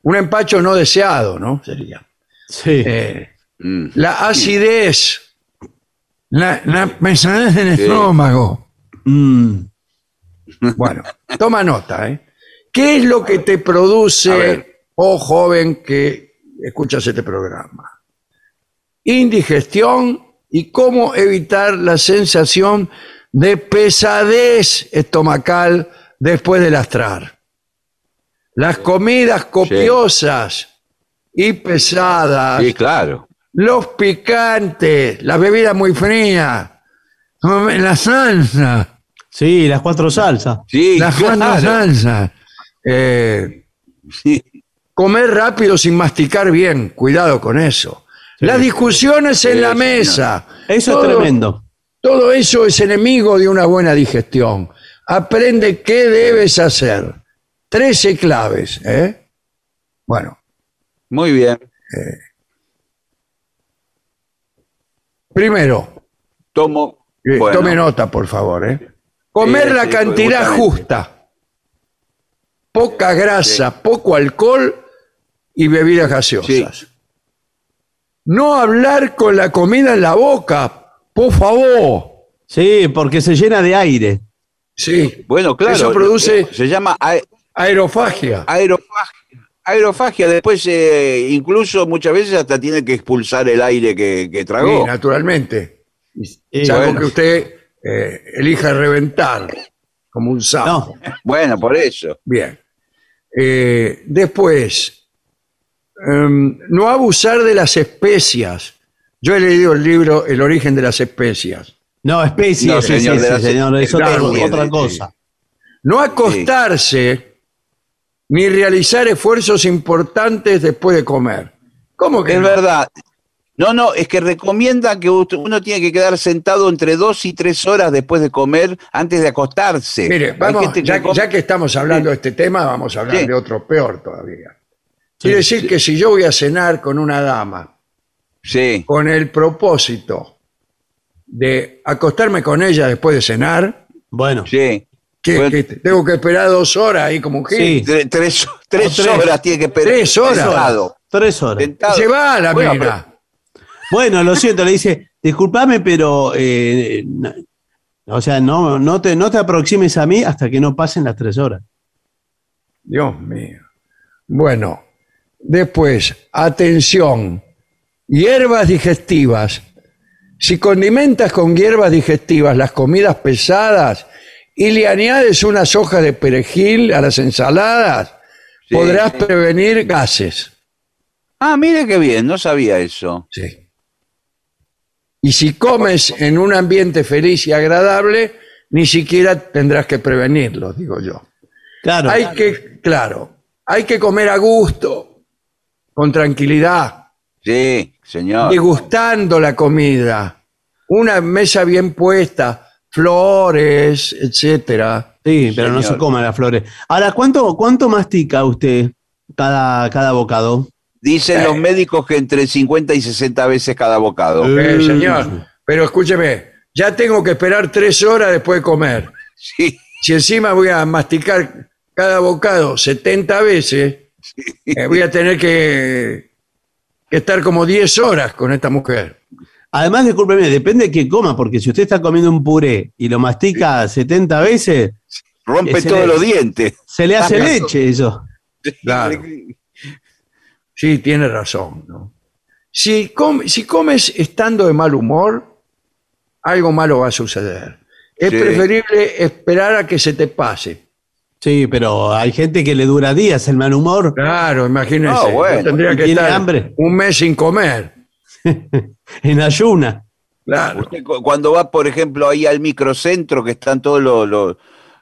Un empacho no deseado, ¿no? Sería.
Sí.
Eh,
mm,
la acidez, la, la pesadez del
Sí.
estómago.
Mm.
Bueno, toma nota, ¿eh? ¿Qué es lo que te produce, oh joven que escuchas este programa? Indigestión y cómo evitar la sensación de pesadez estomacal después de lastrar. Las comidas copiosas y pesadas,
sí, claro.
los picantes, las bebidas muy frías, la salsa.
Sí, las cuatro salsas.
Sí,
Las cuatro salsas. Eh,
Sí.
comer rápido sin masticar bien, cuidado con eso. Las discusiones en
Sí,
la
señor.
mesa.
Eso
Todo-
es tremendo.
Todo eso es enemigo de una buena digestión. Aprende qué debes hacer. Trece claves. ¿eh? Bueno,
Muy bien.
primero,
Tomo.
eh,
bueno,
tome nota, por favor. ¿eh? Comer
Sí,
la
sí,
cantidad justa. Poca grasa, poco alcohol y bebidas gaseosas. No hablar con la comida en la boca, por favor.
Sí, porque se llena de aire.
Sí,
Bueno, claro.
Eso produce-
eh, Se llama
aerofagia.
aerofagia. Aerofagia. Después, eh, incluso muchas veces hasta tiene que expulsar el aire que, que
Sí,
tragó.
naturalmente.
Eh,
Salvo
bueno.
que usted eh, elija reventar como un sapo.
No,
Bueno, por eso.
Bien. Eh, después, em, no abusar de las especias. Yo he leído el libro El origen de las especias.
no, especies,
No,
sí,
señor,
sí,
de
sí, señor, es otra,
sí.
cosa.
No acostarse ni realizar esfuerzos importantes después de comer. ¿Cómo que
Es
no?
verdad. No, no, es que recomienda que uno tiene que quedar sentado entre dos y tres horas después de comer antes de acostarse.
Mire, vamos,
que
ya, ya que estamos hablando de este tema, vamos a hablar
Sí.
de otro peor todavía. Quiere decir que si yo voy a cenar con una dama
Sí,
con el propósito de acostarme con ella después de cenar,
Bueno,
sí.
Que,
Bueno,
que tengo que esperar dos horas ahí como un gil.
Sí.
Tre- tres, tres
O tres.
horas tiene que esperar.
Tres horas.
Sentado,
tres horas.
Se va a la
Bueno,
mina.
Bueno, lo siento, le dice, disculpame, pero, eh, no- o sea, no, no, te, no te aproximes a mí hasta que no pasen las tres horas.
Dios mío. Bueno, después, atención, hierbas digestivas. Si condimentas con hierbas digestivas las comidas pesadas y le añades unas hojas de perejil a las ensaladas,
Sí,
podrás prevenir gases.
Ah, mire qué bien, no sabía eso.
Sí. Y si comes en un ambiente feliz y agradable, ni siquiera tendrás que prevenirlo, digo yo.
Claro.
Hay que, claro, hay que comer a gusto, con tranquilidad,
Sí, señor.
degustando la comida. Una mesa bien puesta, flores, etcétera.
Sí, pero no se coman las flores. Ahora, ¿cuánto, cuánto mastica usted cada, cada bocado?
Dicen
Eh.
los médicos que entre 50 y 60 veces cada bocado.
Eh, señor, pero escúcheme, ya tengo que esperar tres horas después de comer.
Sí,
Si encima voy a masticar cada bocado 70 veces, eh, voy a tener que, que estar como 10 horas con esta mujer.
Además, discúlpeme, depende de qué coma, porque si usted está comiendo un puré y lo mastica 70 veces,
rompe
Ese
todos
le-
los dientes.
se le hace
Ah,
leche eso.
Claro. Sí, tiene razón. ¿no? Si, com- si comes estando de mal humor, algo malo va a suceder. Es
Sí.
preferible esperar a que se te pase.
Sí, pero hay gente que le dura días el mal humor.
Claro, imagínense.
Ah, bueno.
tendría
¿Y
que
tiene
estar
hambre?
un mes sin comer.
En ayuna.
Claro.
Usted cuando va, por ejemplo, ahí al microcentro, que están todos los, los,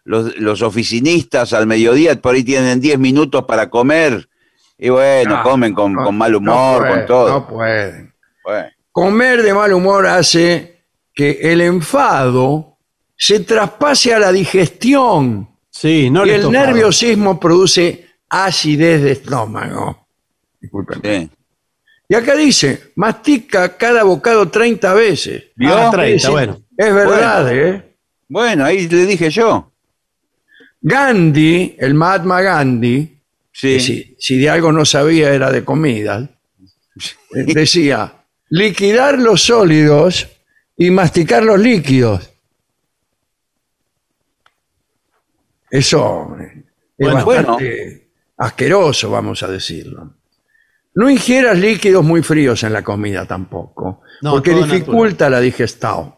los- los oficinistas al mediodía, por ahí tienen 10 minutos para comer. Y bueno,
No,
comen con,
no,
con mal
no
humor, con todo.
No pueden.
Bueno,
Comer de mal humor hace que el enfado se traspase a la digestión
Sí, no
y el nerviosismo produce acidez de estómago. Discúlpenme.
sí.
Y acá dice, mastica cada bocado 30 veces.
¿Vio?
Ah, 30,
Sí,
bueno.
Es verdad, ¿eh?
Bueno, ahí le dije yo.
Gandhi, el Mahatma Gandhi,
Sí.
si, si de algo no sabía era de comida, eh, decía, liquidar los sólidos y masticar los líquidos. Eso eh, es
Bueno,
bastante asqueroso, vamos a decirlo. No ingieras líquidos muy fríos en la comida tampoco,
No,
porque dificulta la digestión.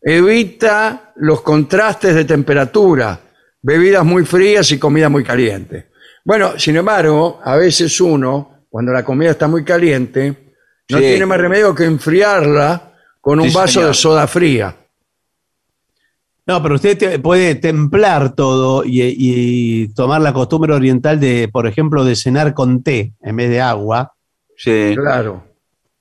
Evita los contrastes de temperatura, bebidas muy frías y comida muy caliente. Bueno, sin embargo, a veces uno, cuando la comida está muy caliente, no
Sí.
tiene más remedio que enfriarla con un
Sí,
vaso
señor.
de soda fría.
No, pero usted te- puede templar todo y, y tomar la costumbre oriental de, por ejemplo, de cenar con té en vez de agua.
Sí.
Claro.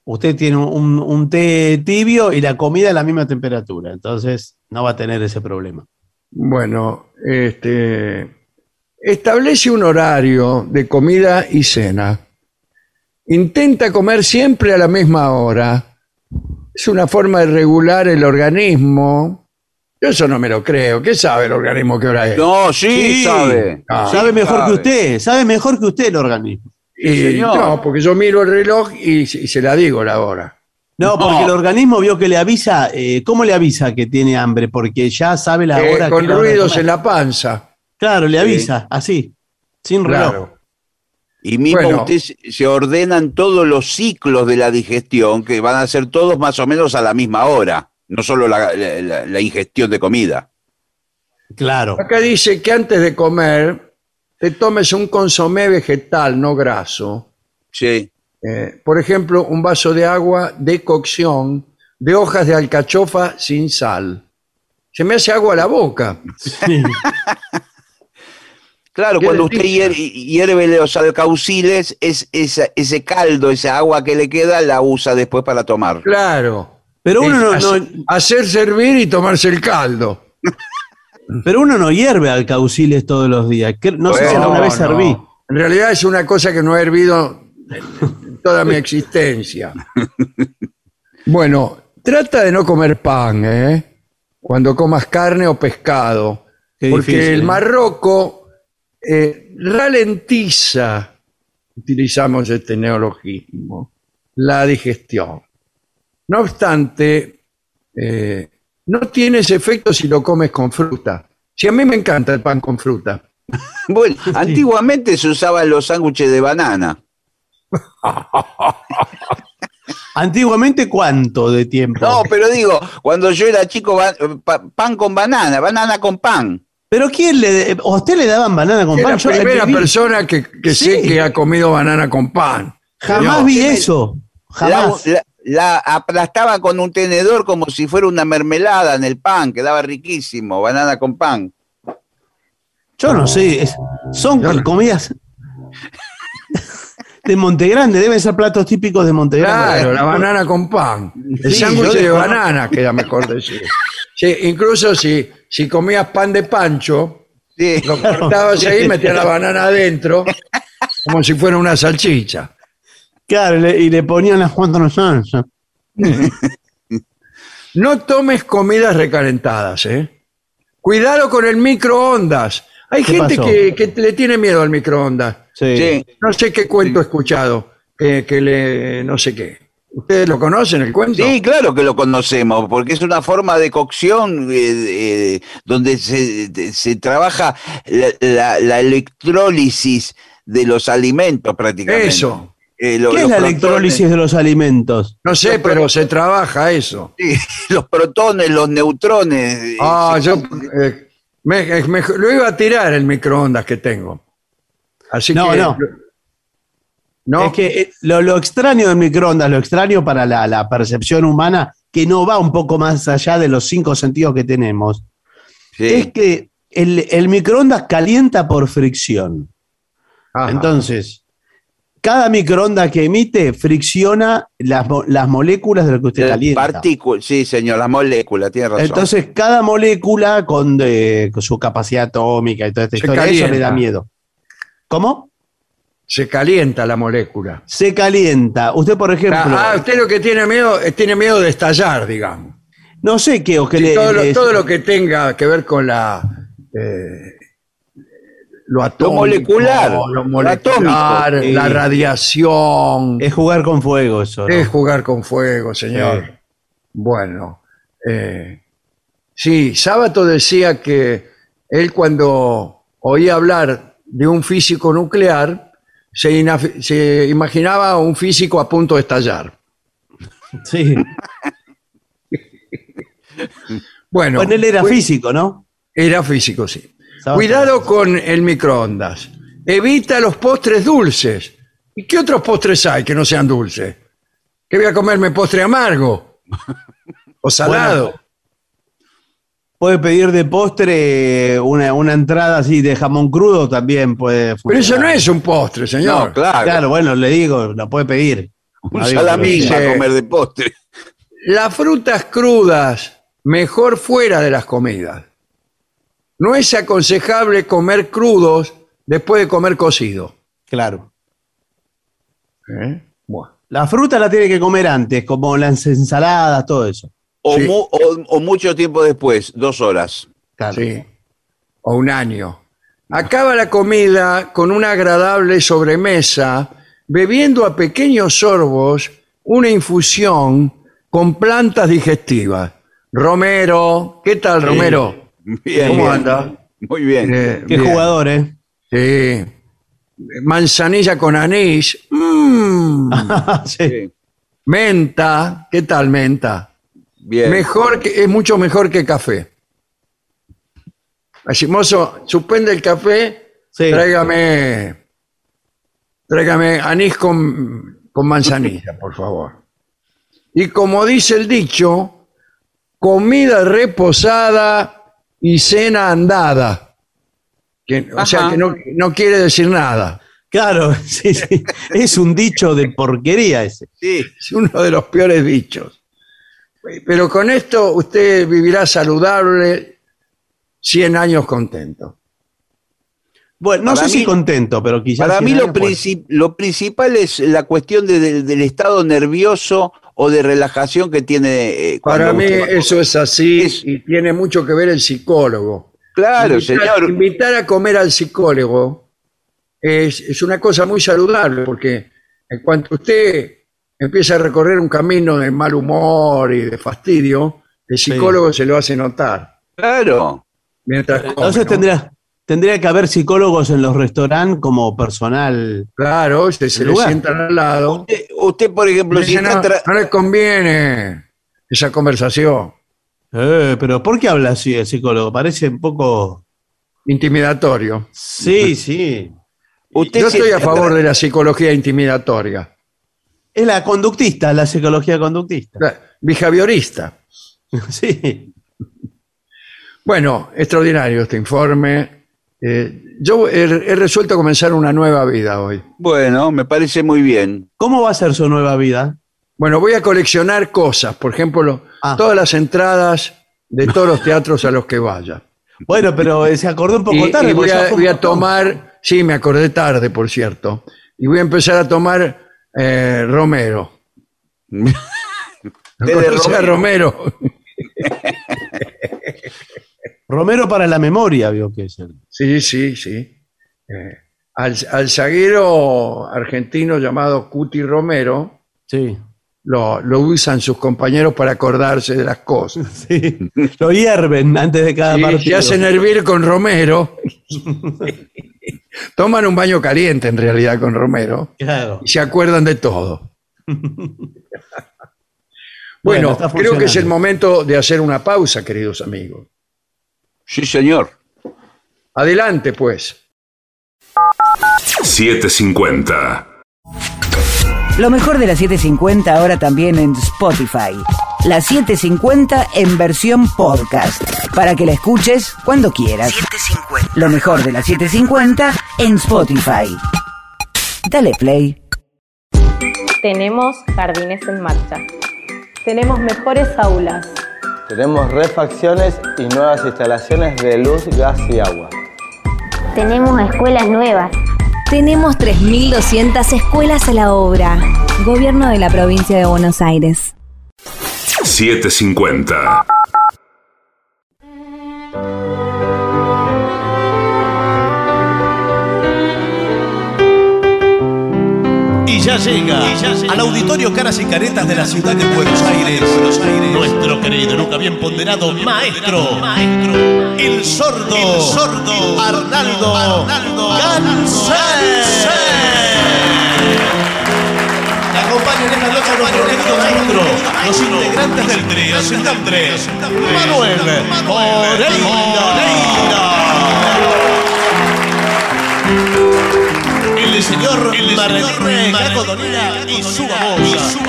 Usted tiene un, un té tibio y la comida a la misma temperatura, entonces no va a tener ese problema.
Bueno, este, establece un horario de comida y cena. Intenta comer siempre a la misma hora. Es una forma de regular el organismo. Yo eso no me lo creo. ¿Qué sabe el organismo qué hora es?
No, sí,
Sí.
sabe.
Ah,
sabe mejor
sabe.
que usted, sabe mejor que usted el organismo.
Y-
señor.
no, porque yo miro el reloj y, y se la digo la hora.
No,
No.
porque el organismo vio que le avisa, eh, ¿cómo le avisa que tiene hambre? Porque ya sabe la
Eh,
hora
con
que es la hora de
ruidos
comer.
en la panza.
Claro, le avisa, así, sin reloj.
Claro.
Y mismo
Bueno.
usted se- se ordenan todos los ciclos de la digestión, que van a ser todos más o menos a la misma hora, no solo la, la- ingestión de comida.
Claro.
Acá dice que antes de comer te tomes un consomé vegetal, no graso.
Sí.
Eh, por ejemplo, un vaso de agua de cocción de hojas de alcachofa sin sal. Se me hace agua a la boca.
Sí.
Claro, cuando usted
delicia.
hier- hierve los alcauciles, es, esa- ese caldo, esa agua que le queda, la usa después para tomar.
Claro.
Pero uno no,
hacer,
no-
hacer servir y tomarse el caldo.
pero uno no hierve alcauciles todos los días. No sé si
Bueno,
alguna vez
no.
serví.
En realidad es una cosa que no he hervido en toda mi existencia. Bueno, trata de no comer pan, ¿eh? Cuando comas carne o pescado.
Qué
porque
difícil,
el
¿eh?
marroco eh, ralentiza, utilizamos este neologismo, la digestión. No obstante, eh, no tiene ese efecto si lo comes con fruta. Si a mí me encanta el pan con fruta.
Bueno, antiguamente se usaban los sándwiches de banana.
Antiguamente, ¿cuánto de tiempo?
No, pero digo, cuando yo era chico, pan con banana, banana con pan.
¿Pero quién le... ¿A usted le daban banana con
Es
pan?
la
Yo
primera
viví-
persona que, que sé que ha comido banana con pan.
Jamás vi eso. Jamás.
La, la- la aplastaba con un tenedor como si fuera una mermelada en el pan, quedaba riquísimo, banana con pan.
Yo no sé. es- son
no.
comidas de Montegrande. Deben ser platos típicos de Montegrande.
Claro, la banana con pan. El
Sí,
sándwich de banana, queda mejor decir. Sí, incluso si, si comías pan de pancho,
Sí.
lo cortabas ahí y metías la banana adentro, como si fuera una salchicha.
Claro, le- y le ponían las cuantas salsa.
No tomes comidas recalentadas, ¿eh? Cuidado con el microondas. Hay
¿Qué
gente que, que le tiene miedo al microondas.
Sí.
Sí.
No sé qué cuento he escuchado, que, que le, no sé qué. ¿Ustedes lo conocen el cuento?
Sí, claro que lo conocemos, porque es una forma de cocción eh, eh, donde se, de- se trabaja la, la- la electrólisis de los alimentos prácticamente.
Eso.
Eh, lo-
¿Qué es la
protones-
electrólisis de los alimentos?
No sé, pero se trabaja eso.
sí, los protones, los neutrones. eh,
Ah, yo eh, me- mejor- lo iba a tirar el microondas que tengo. Así
No,
que.
no.
¿No?
Es que eh, lo, lo extraño del microondas, lo extraño para la, la percepción humana, que no va un poco más allá de los cinco sentidos que tenemos,
sí.
es que el, el microondas calienta por fricción.
Ajá.
Entonces, cada microondas que emite fricciona las, las moléculas de lo que usted calienta.
partículas, sí, señor, las moléculas, tiene razón.
Entonces, cada molécula con, de- con su capacidad atómica y toda esta
Se
historia, eso le da miedo. ¿Cómo?
Se calienta la molécula.
Se calienta. Usted, por ejemplo,
Ah, usted lo que tiene miedo es tiene miedo de estallar, digamos.
no sé qué, o que
Sí,
le-
todo, lo,
le-
todo lo que tenga que ver con la eh, lo atómico,
molecular,
lo la radiación,
es jugar con fuego eso. ¿no?
es jugar con fuego, señor.
Sí.
Bueno, eh, sí, Sábato decía que él cuando oía hablar de un físico nuclear se, se imaginaba un físico a punto de estallar.
Sí.
Bueno,
Bueno, él era
fue-
físico, ¿no?
Era físico, sí. Cuidado con el microondas. Evita los postres dulces. ¿Y qué otros postres hay que no sean dulces? ¿Que voy a comerme postre amargo? ¿O salado?
Puede pedir de postre una, una entrada así de jamón crudo también puede
Pero eso no
funcionar.
es un postre, señor.
no, claro,
Claro, bueno, le digo, lo puede pedir.
un salamín
Sí.
comer de postre.
Las frutas crudas, mejor fuera de las comidas. No es aconsejable comer crudos después de comer cocido.
Claro.
¿Eh? Bueno.
La fruta la tiene que comer antes, como las ensaladas, todo eso.
O,
Sí.
mu- o- o mucho tiempo después, dos horas.
Claro.
Sí. O un año. Acaba la comida con una agradable sobremesa, bebiendo a pequeños sorbos una infusión con plantas digestivas. Romero, ¿qué tal, Romero?
Bien,
¿Cómo
bien.
anda?
Muy bien.
Eh,
Qué
bien.
jugador, ¿eh?
Sí. Manzanilla con anís. Mm.
sí.
Sí,
Menta, ¿qué tal menta?
bien.
Mejor que, es mucho mejor que café. Así, mozo, suspende el café,
Sí.
tráigame, tráigame anís con, con manzanilla, por favor. Y como dice el dicho, comida reposada y cena andada. Que- o sea que no, no quiere decir nada.
Claro, sí, sí. Es un dicho de porquería ese.
Sí.
Es uno de los peores bichos. Pero con esto usted vivirá saludable 100 años contento.
Bueno, no
Para
sé si contento, pero quizás.
Para
100
mí lo, lo principal es la cuestión de- de- del estado nervioso o de relajación que tiene. eh,
Para mí eso es así
Es-
y tiene mucho que ver el psicólogo.
Claro,
invitar,
señor.
Invitar a comer al psicólogo es, es una cosa muy saludable porque en cuanto usted empieza a recorrer un camino de mal humor y de fastidio, el psicólogo se lo hace notar.
Claro.
Mientras come,
Entonces
¿no?
tendría, tendría que haber psicólogos en los restaurantes como personal.
Claro, se, se le sientan al lado.
Usted, usted, por ejemplo, si
no, no le conviene esa conversación
Eh, pero ¿por qué habla así el psicólogo? Parece un poco.
intimidatorio.
Sí, sí.
usted
Yo estoy a favor de la psicología intimidatoria,
Es la conductista, la psicología conductista.
la behaviorista.
Sí.
Bueno, extraordinario este informe. Eh, yo he, he resuelto comenzar una nueva vida hoy.
Bueno, me parece muy bien.
¿Cómo va a ser su nueva vida?
Bueno, voy a coleccionar cosas, por ejemplo,
Ah.
todas las entradas de todos los teatros a los que vaya.
Bueno, pero eh, se acordó un poco
Y,
tarde.
y voy, a, voy a tomar, sí, me acordé tarde, por cierto, y voy a empezar a tomar eh, Romero. ¿No
Té de Romero.
Romero?
Romero para la memoria, vio que es el.
Sí, sí, sí. Eh, al, al zaguero argentino llamado Cuti Romero
Sí.
lo, lo usan sus compañeros para acordarse de las cosas.
sí. Lo hierven antes de cada
Y
partido.
se hacen hervir con Romero. Toman un baño caliente en realidad con Romero
Claro.
y se acuerdan de todo.
Bueno,
creo que es el momento de hacer una pausa, queridos amigos.
Sí, señor.
Adelante, pues.
750.
Lo mejor de la 750 ahora también en Spotify. La 750 en versión podcast. Para que la escuches cuando quieras. Lo mejor de la 750 en Spotify. Dale play.
Tenemos jardines en marcha. Tenemos mejores aulas.
Tenemos refacciones y nuevas instalaciones de luz, gas y agua.
Tenemos escuelas nuevas. Tenemos 3.200 escuelas a la obra. Gobierno de la provincia de Buenos Aires.
750.
Y ya llega. al auditorio Caras y Caretas de la ciudad de Buenos Aires, nuestro querido, nunca bien ponderado maestro, el sordo, Arnaldo, Gansé. Le acompañan en esta noche nuestro querido maestro, los integrantes del trío, tres, Manuel Moreira. el señor Marlene Caco Donera y su babosa.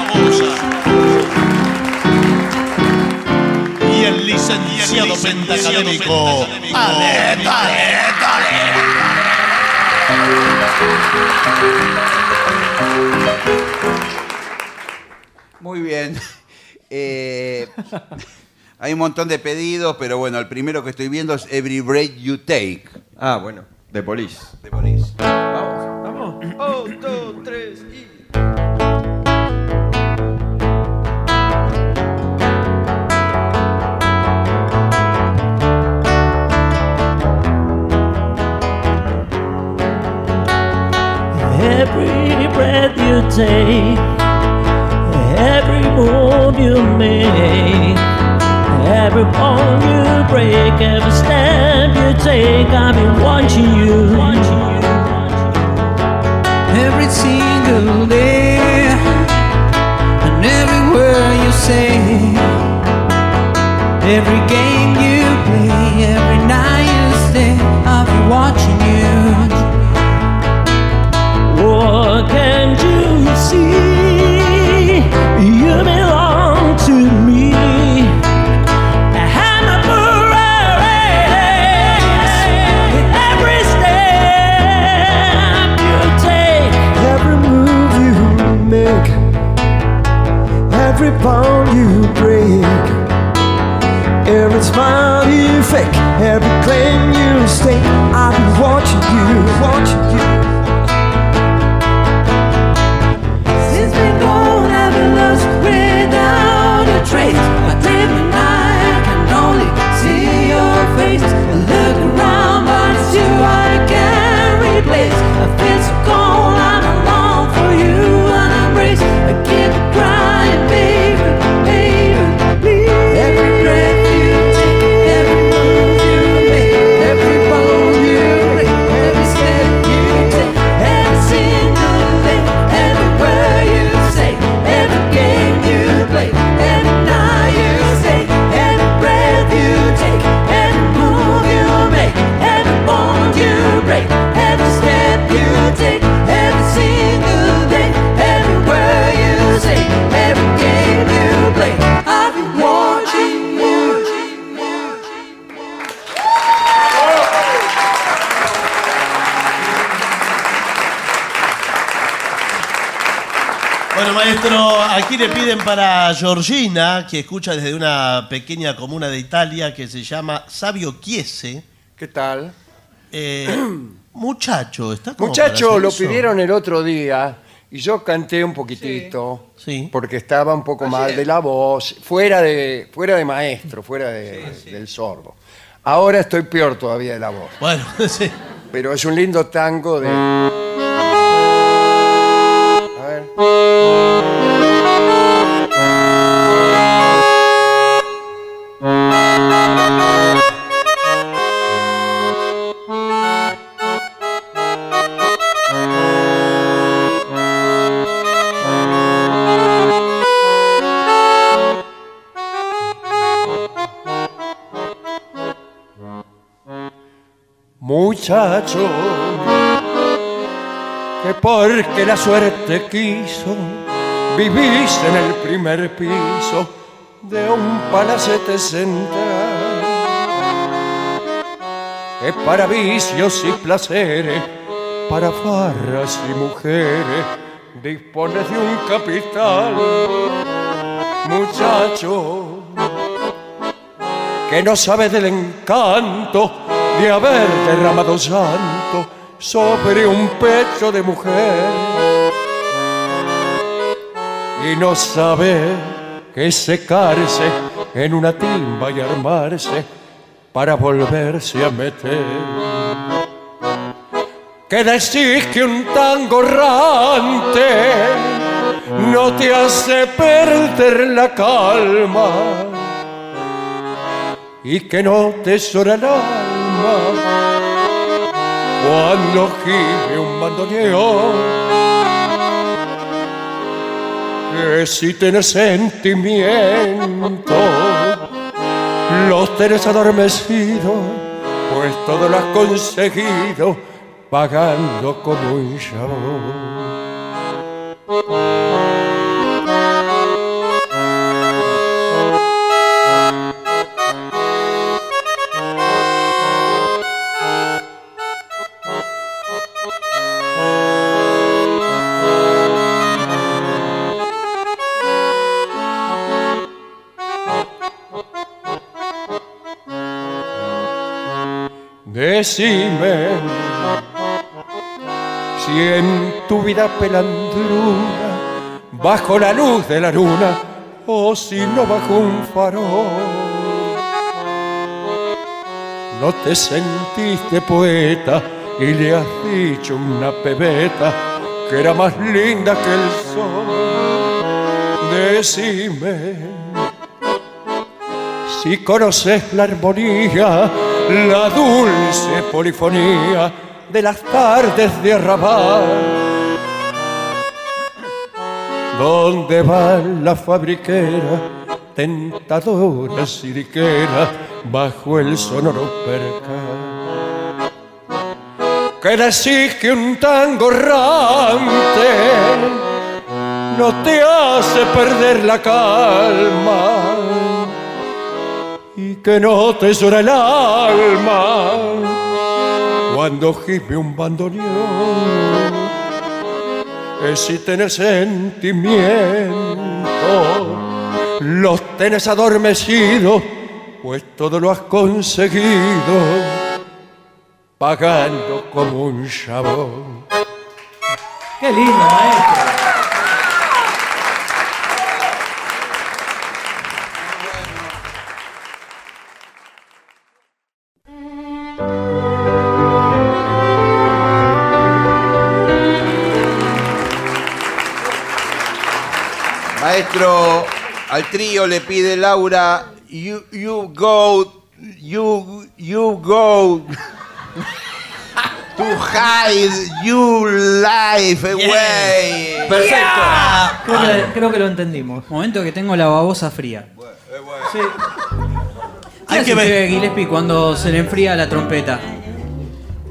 Y el licenciado pentacadémico Ale, dale, dale.
Muy bien. Eh, hay un montón de pedidos, pero bueno, el primero que estoy viendo es Every Break You Take.
Ah, bueno, de Police.
De
Police.
Every breath you take, every move you make, every bone you break, every step you take, I've been watching you. Watching you.
Every single day and every word you say, every game you play, every
bone you break, every smile you fake, every claim you stake. I've been watching you, watching you.
Maestro, aquí le piden para Georgina, que escucha desde una pequeña comuna de Italia que se llama Sabio Chiese.
¿Qué tal?
Eh, muchacho, ¿está como para
Muchachos,
hacer
lo
eso?
pidieron el otro día y yo canté un poquitito porque estaba un poco mal de la voz, fuera de, fuera de maestro, fuera de- del sordo. Ahora estoy peor todavía de la voz.
Bueno, sí.
Pero es un lindo tango de... Muchacho, que porque la suerte quiso, vivís en el primer piso de un palacete central. Que para vicios y placeres, para farras y mujeres, dispones de un capital. Muchacho, que no sabe del encanto de haber derramado llanto sobre un pecho de mujer y no sabe que secarse en una timba y armarse para volverse a meter. Que decís que un tango errante no te hace perder la calma y que no te llora el alma cuando gime un bandoneón. Que si tenés sentimiento, los tenés adormecidos, pues todo lo has conseguido pagando como un chabón. Decime si en tu vida pelandruna, bajo la luz de la luna, o si no bajo un farol, no te sentiste poeta y le has dicho una pebeta que era más linda que el sol. Decime si conoces la armonía, la dulce polifonía de las tardes de arrabal, donde va la fabriquera, tentadora siriquera, bajo el sonoro percal. Que decís que un tango errante no te hace perder la calma que no te llora el alma cuando gime un bandoneón. Si tenés sentimiento, los tenés adormecidos, pues todo lo has conseguido pagando como un chabón.
Qué lindo, maestro.
Maestro, al trío le pide Laura, you, you go, you, you go to hide your life away.
Perfecto. Creo, que, creo que lo entendimos.
Momento que tengo la babosa fría.
Sí.
Hay que ver-
Gillespie cuando se le enfría la trompeta.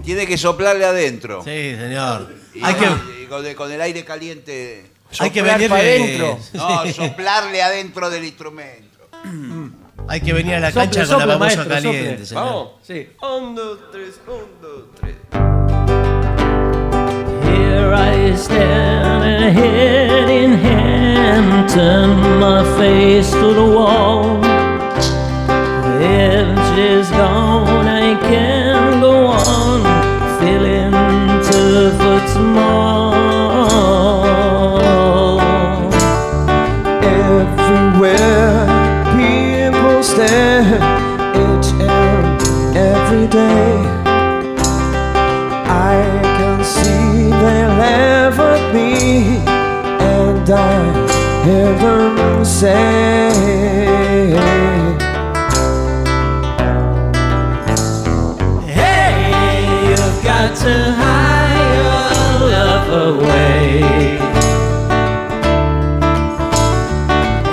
Tiene que soplarle adentro.
Sí, señor.
Y,
Hay que,
y con, el- con el aire caliente.
Hay que venir
para
de-
adentro. No, soplarle adentro del instrumento.
Hay que venir a la
Sople,
cancha con
sople,
la babosa
maestro,
caliente,
sople.
señor.
Vamos. Sí.
Un, dos, tres, un, dos, tres.
Here I stand, head in hand, turn my face to the wall. If she's gone, I can go on, feeling two foot small.
Say.
Hey, you've got to hide your love away.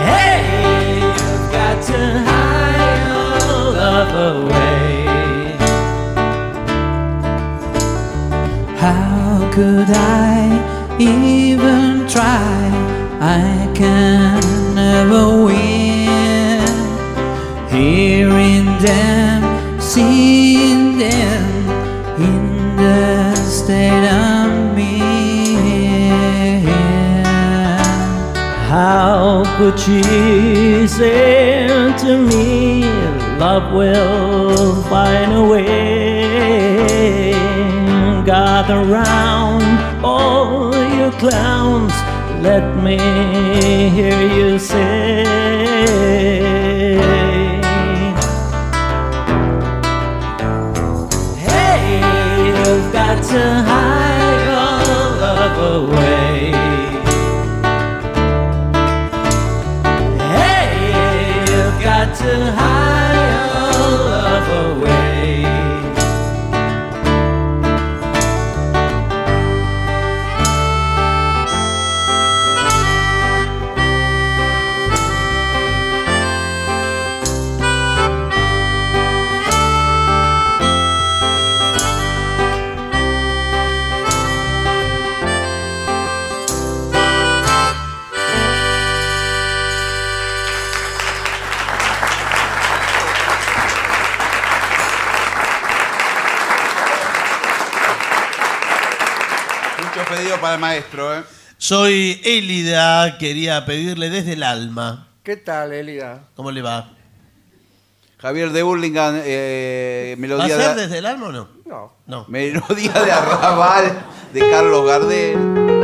Hey, you've got to hide your love away. How could I even try? Could she say to me, Love will find a way? Gather round, all you clowns, let me hear you say. Hey, you've got to hide
Soy Élida, quería pedirle desde el alma.
¿Qué tal, Elida?
¿Cómo le va?
Javier de Burlingame, eh,
¿Va a
melodía
ser
de,
desde el alma o no?
No.
No.
melodía de Arrabal de Carlos Gardel.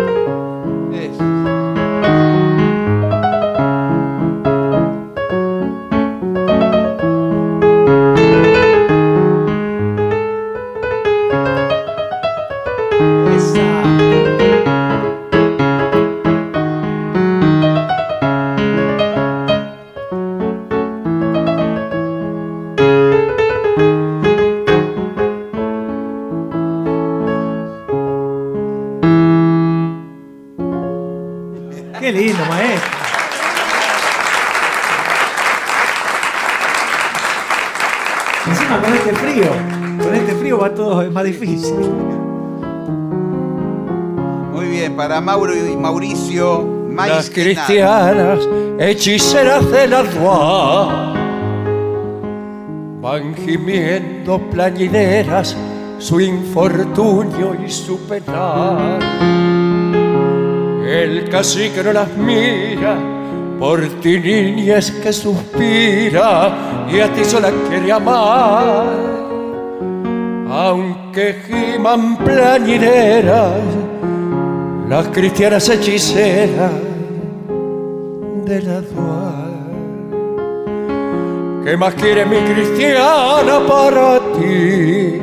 Mauro y Mauricio.
Las
Maíz
cristianas hechiceras de la Dua van gimiendo plañideras su infortunio y su penal. El cacique no las mira por ti niña es que suspira y a ti sola quiere amar. Aunque giman plañineras las cristianas hechiceras de la dual. ¿Qué más quiere mi cristiana para ti?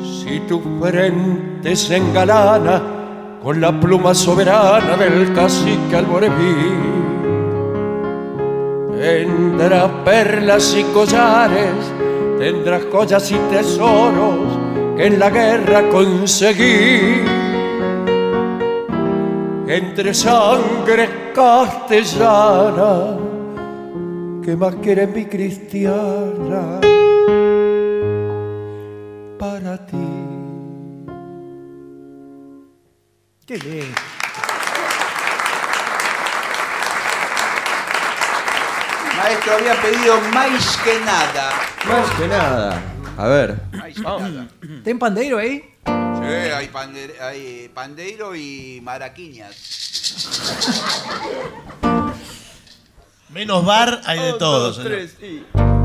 Si tu frente se engalana con la pluma soberana del cacique Alboreví, tendrás perlas y collares, tendrás joyas y tesoros que en la guerra conseguí. Entre sangre castellana, que más quiere mi cristiana para ti.
Qué lindo.
Maestro había pedido más que nada.
Más que nada. A ver.
Más que nada.
¿Ten pandeiro ahí?
Hay, pande- hay pandeiro y maraquiñas.
Menos bar hay de todo. señor.
Mais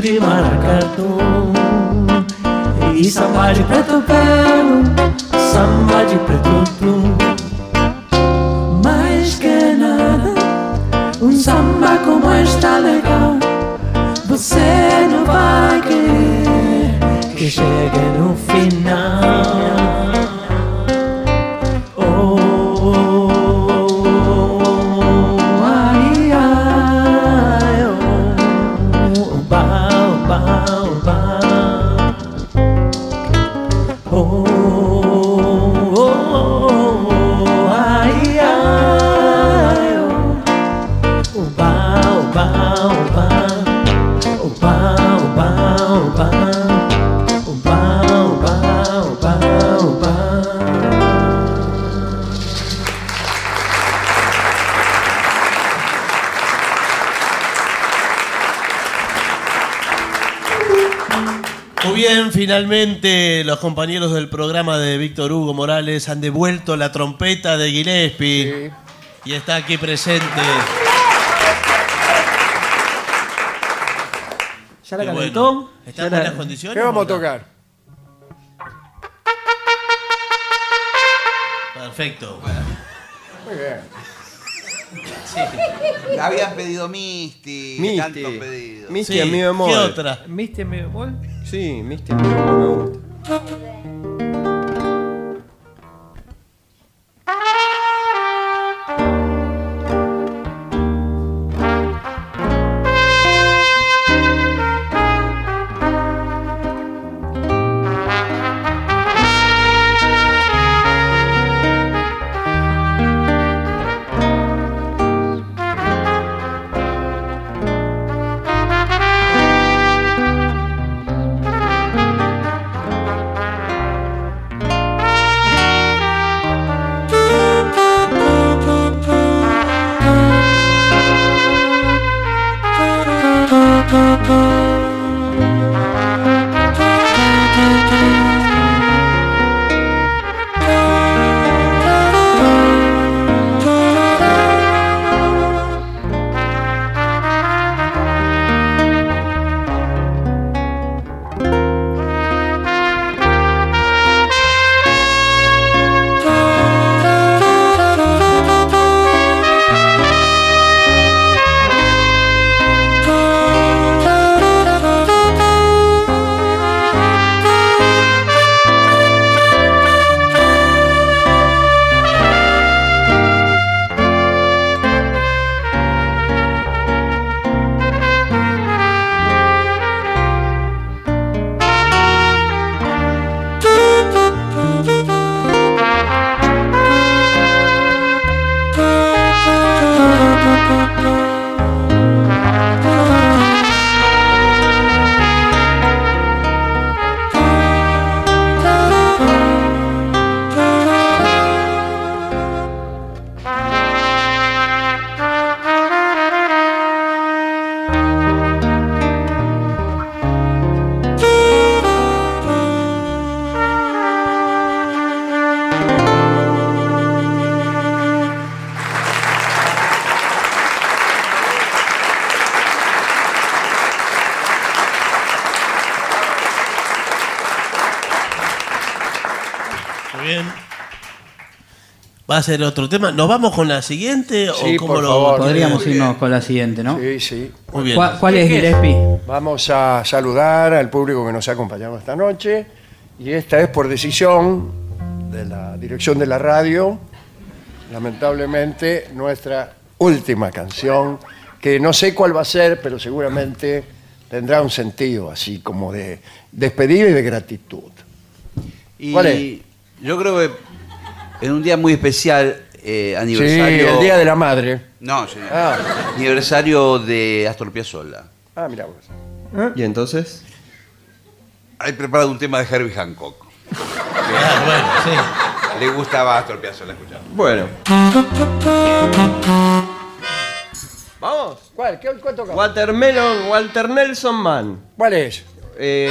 de maracatu e samba de preto pelo, samba de preto tu. Mais que nada, um samba como está legal. Você não vai querer que chegue no final.
Finalmente los compañeros del programa de Víctor Hugo Morales han devuelto la trompeta de Gillespie y está aquí presente.
¿Ya la calentó?
bueno. ¿Está en buenas condiciones?
¿Qué vamos a tocar?
Perfecto.
Muy bien.
Habían pedido Misty.
Misty.
Tantos pedidos.
Misty
Sí,
a mi bemol.
¿Qué otra?
¿Viste mi bemol?
Sí, Misty a mi bemol me gusta.
Ser otro tema. ¿Nos vamos con la siguiente
Sí,
o cómo
por
lo
favor.
Podríamos irnos con la siguiente, ¿no?
Sí, sí.
Muy bien.
¿Cuál, cuál es, Gillespie?
Vamos a saludar al público que nos ha acompañado esta noche. Y esta es por decisión de la dirección de la radio. Lamentablemente, nuestra última canción, que no sé cuál va a ser, pero seguramente tendrá un sentido así como de despedida y de gratitud.
Y
¿Cuál es?
yo creo que en un día muy especial, eh, aniversario...
Sí, el Día de la Madre.
No, señor.
Ah.
Aniversario de Astor Piazzolla.
Ah, mira vos.
¿Y entonces?
Hay preparado un tema de Herbie Hancock. Le gustaba a Astor Piazzolla escuchar.
Bueno.
Vamos. ¿Cuál? ¿Qué, ¿Cuál toca?
Watermelon, Walter Nelson Man.
¿Cuál es?
Eh.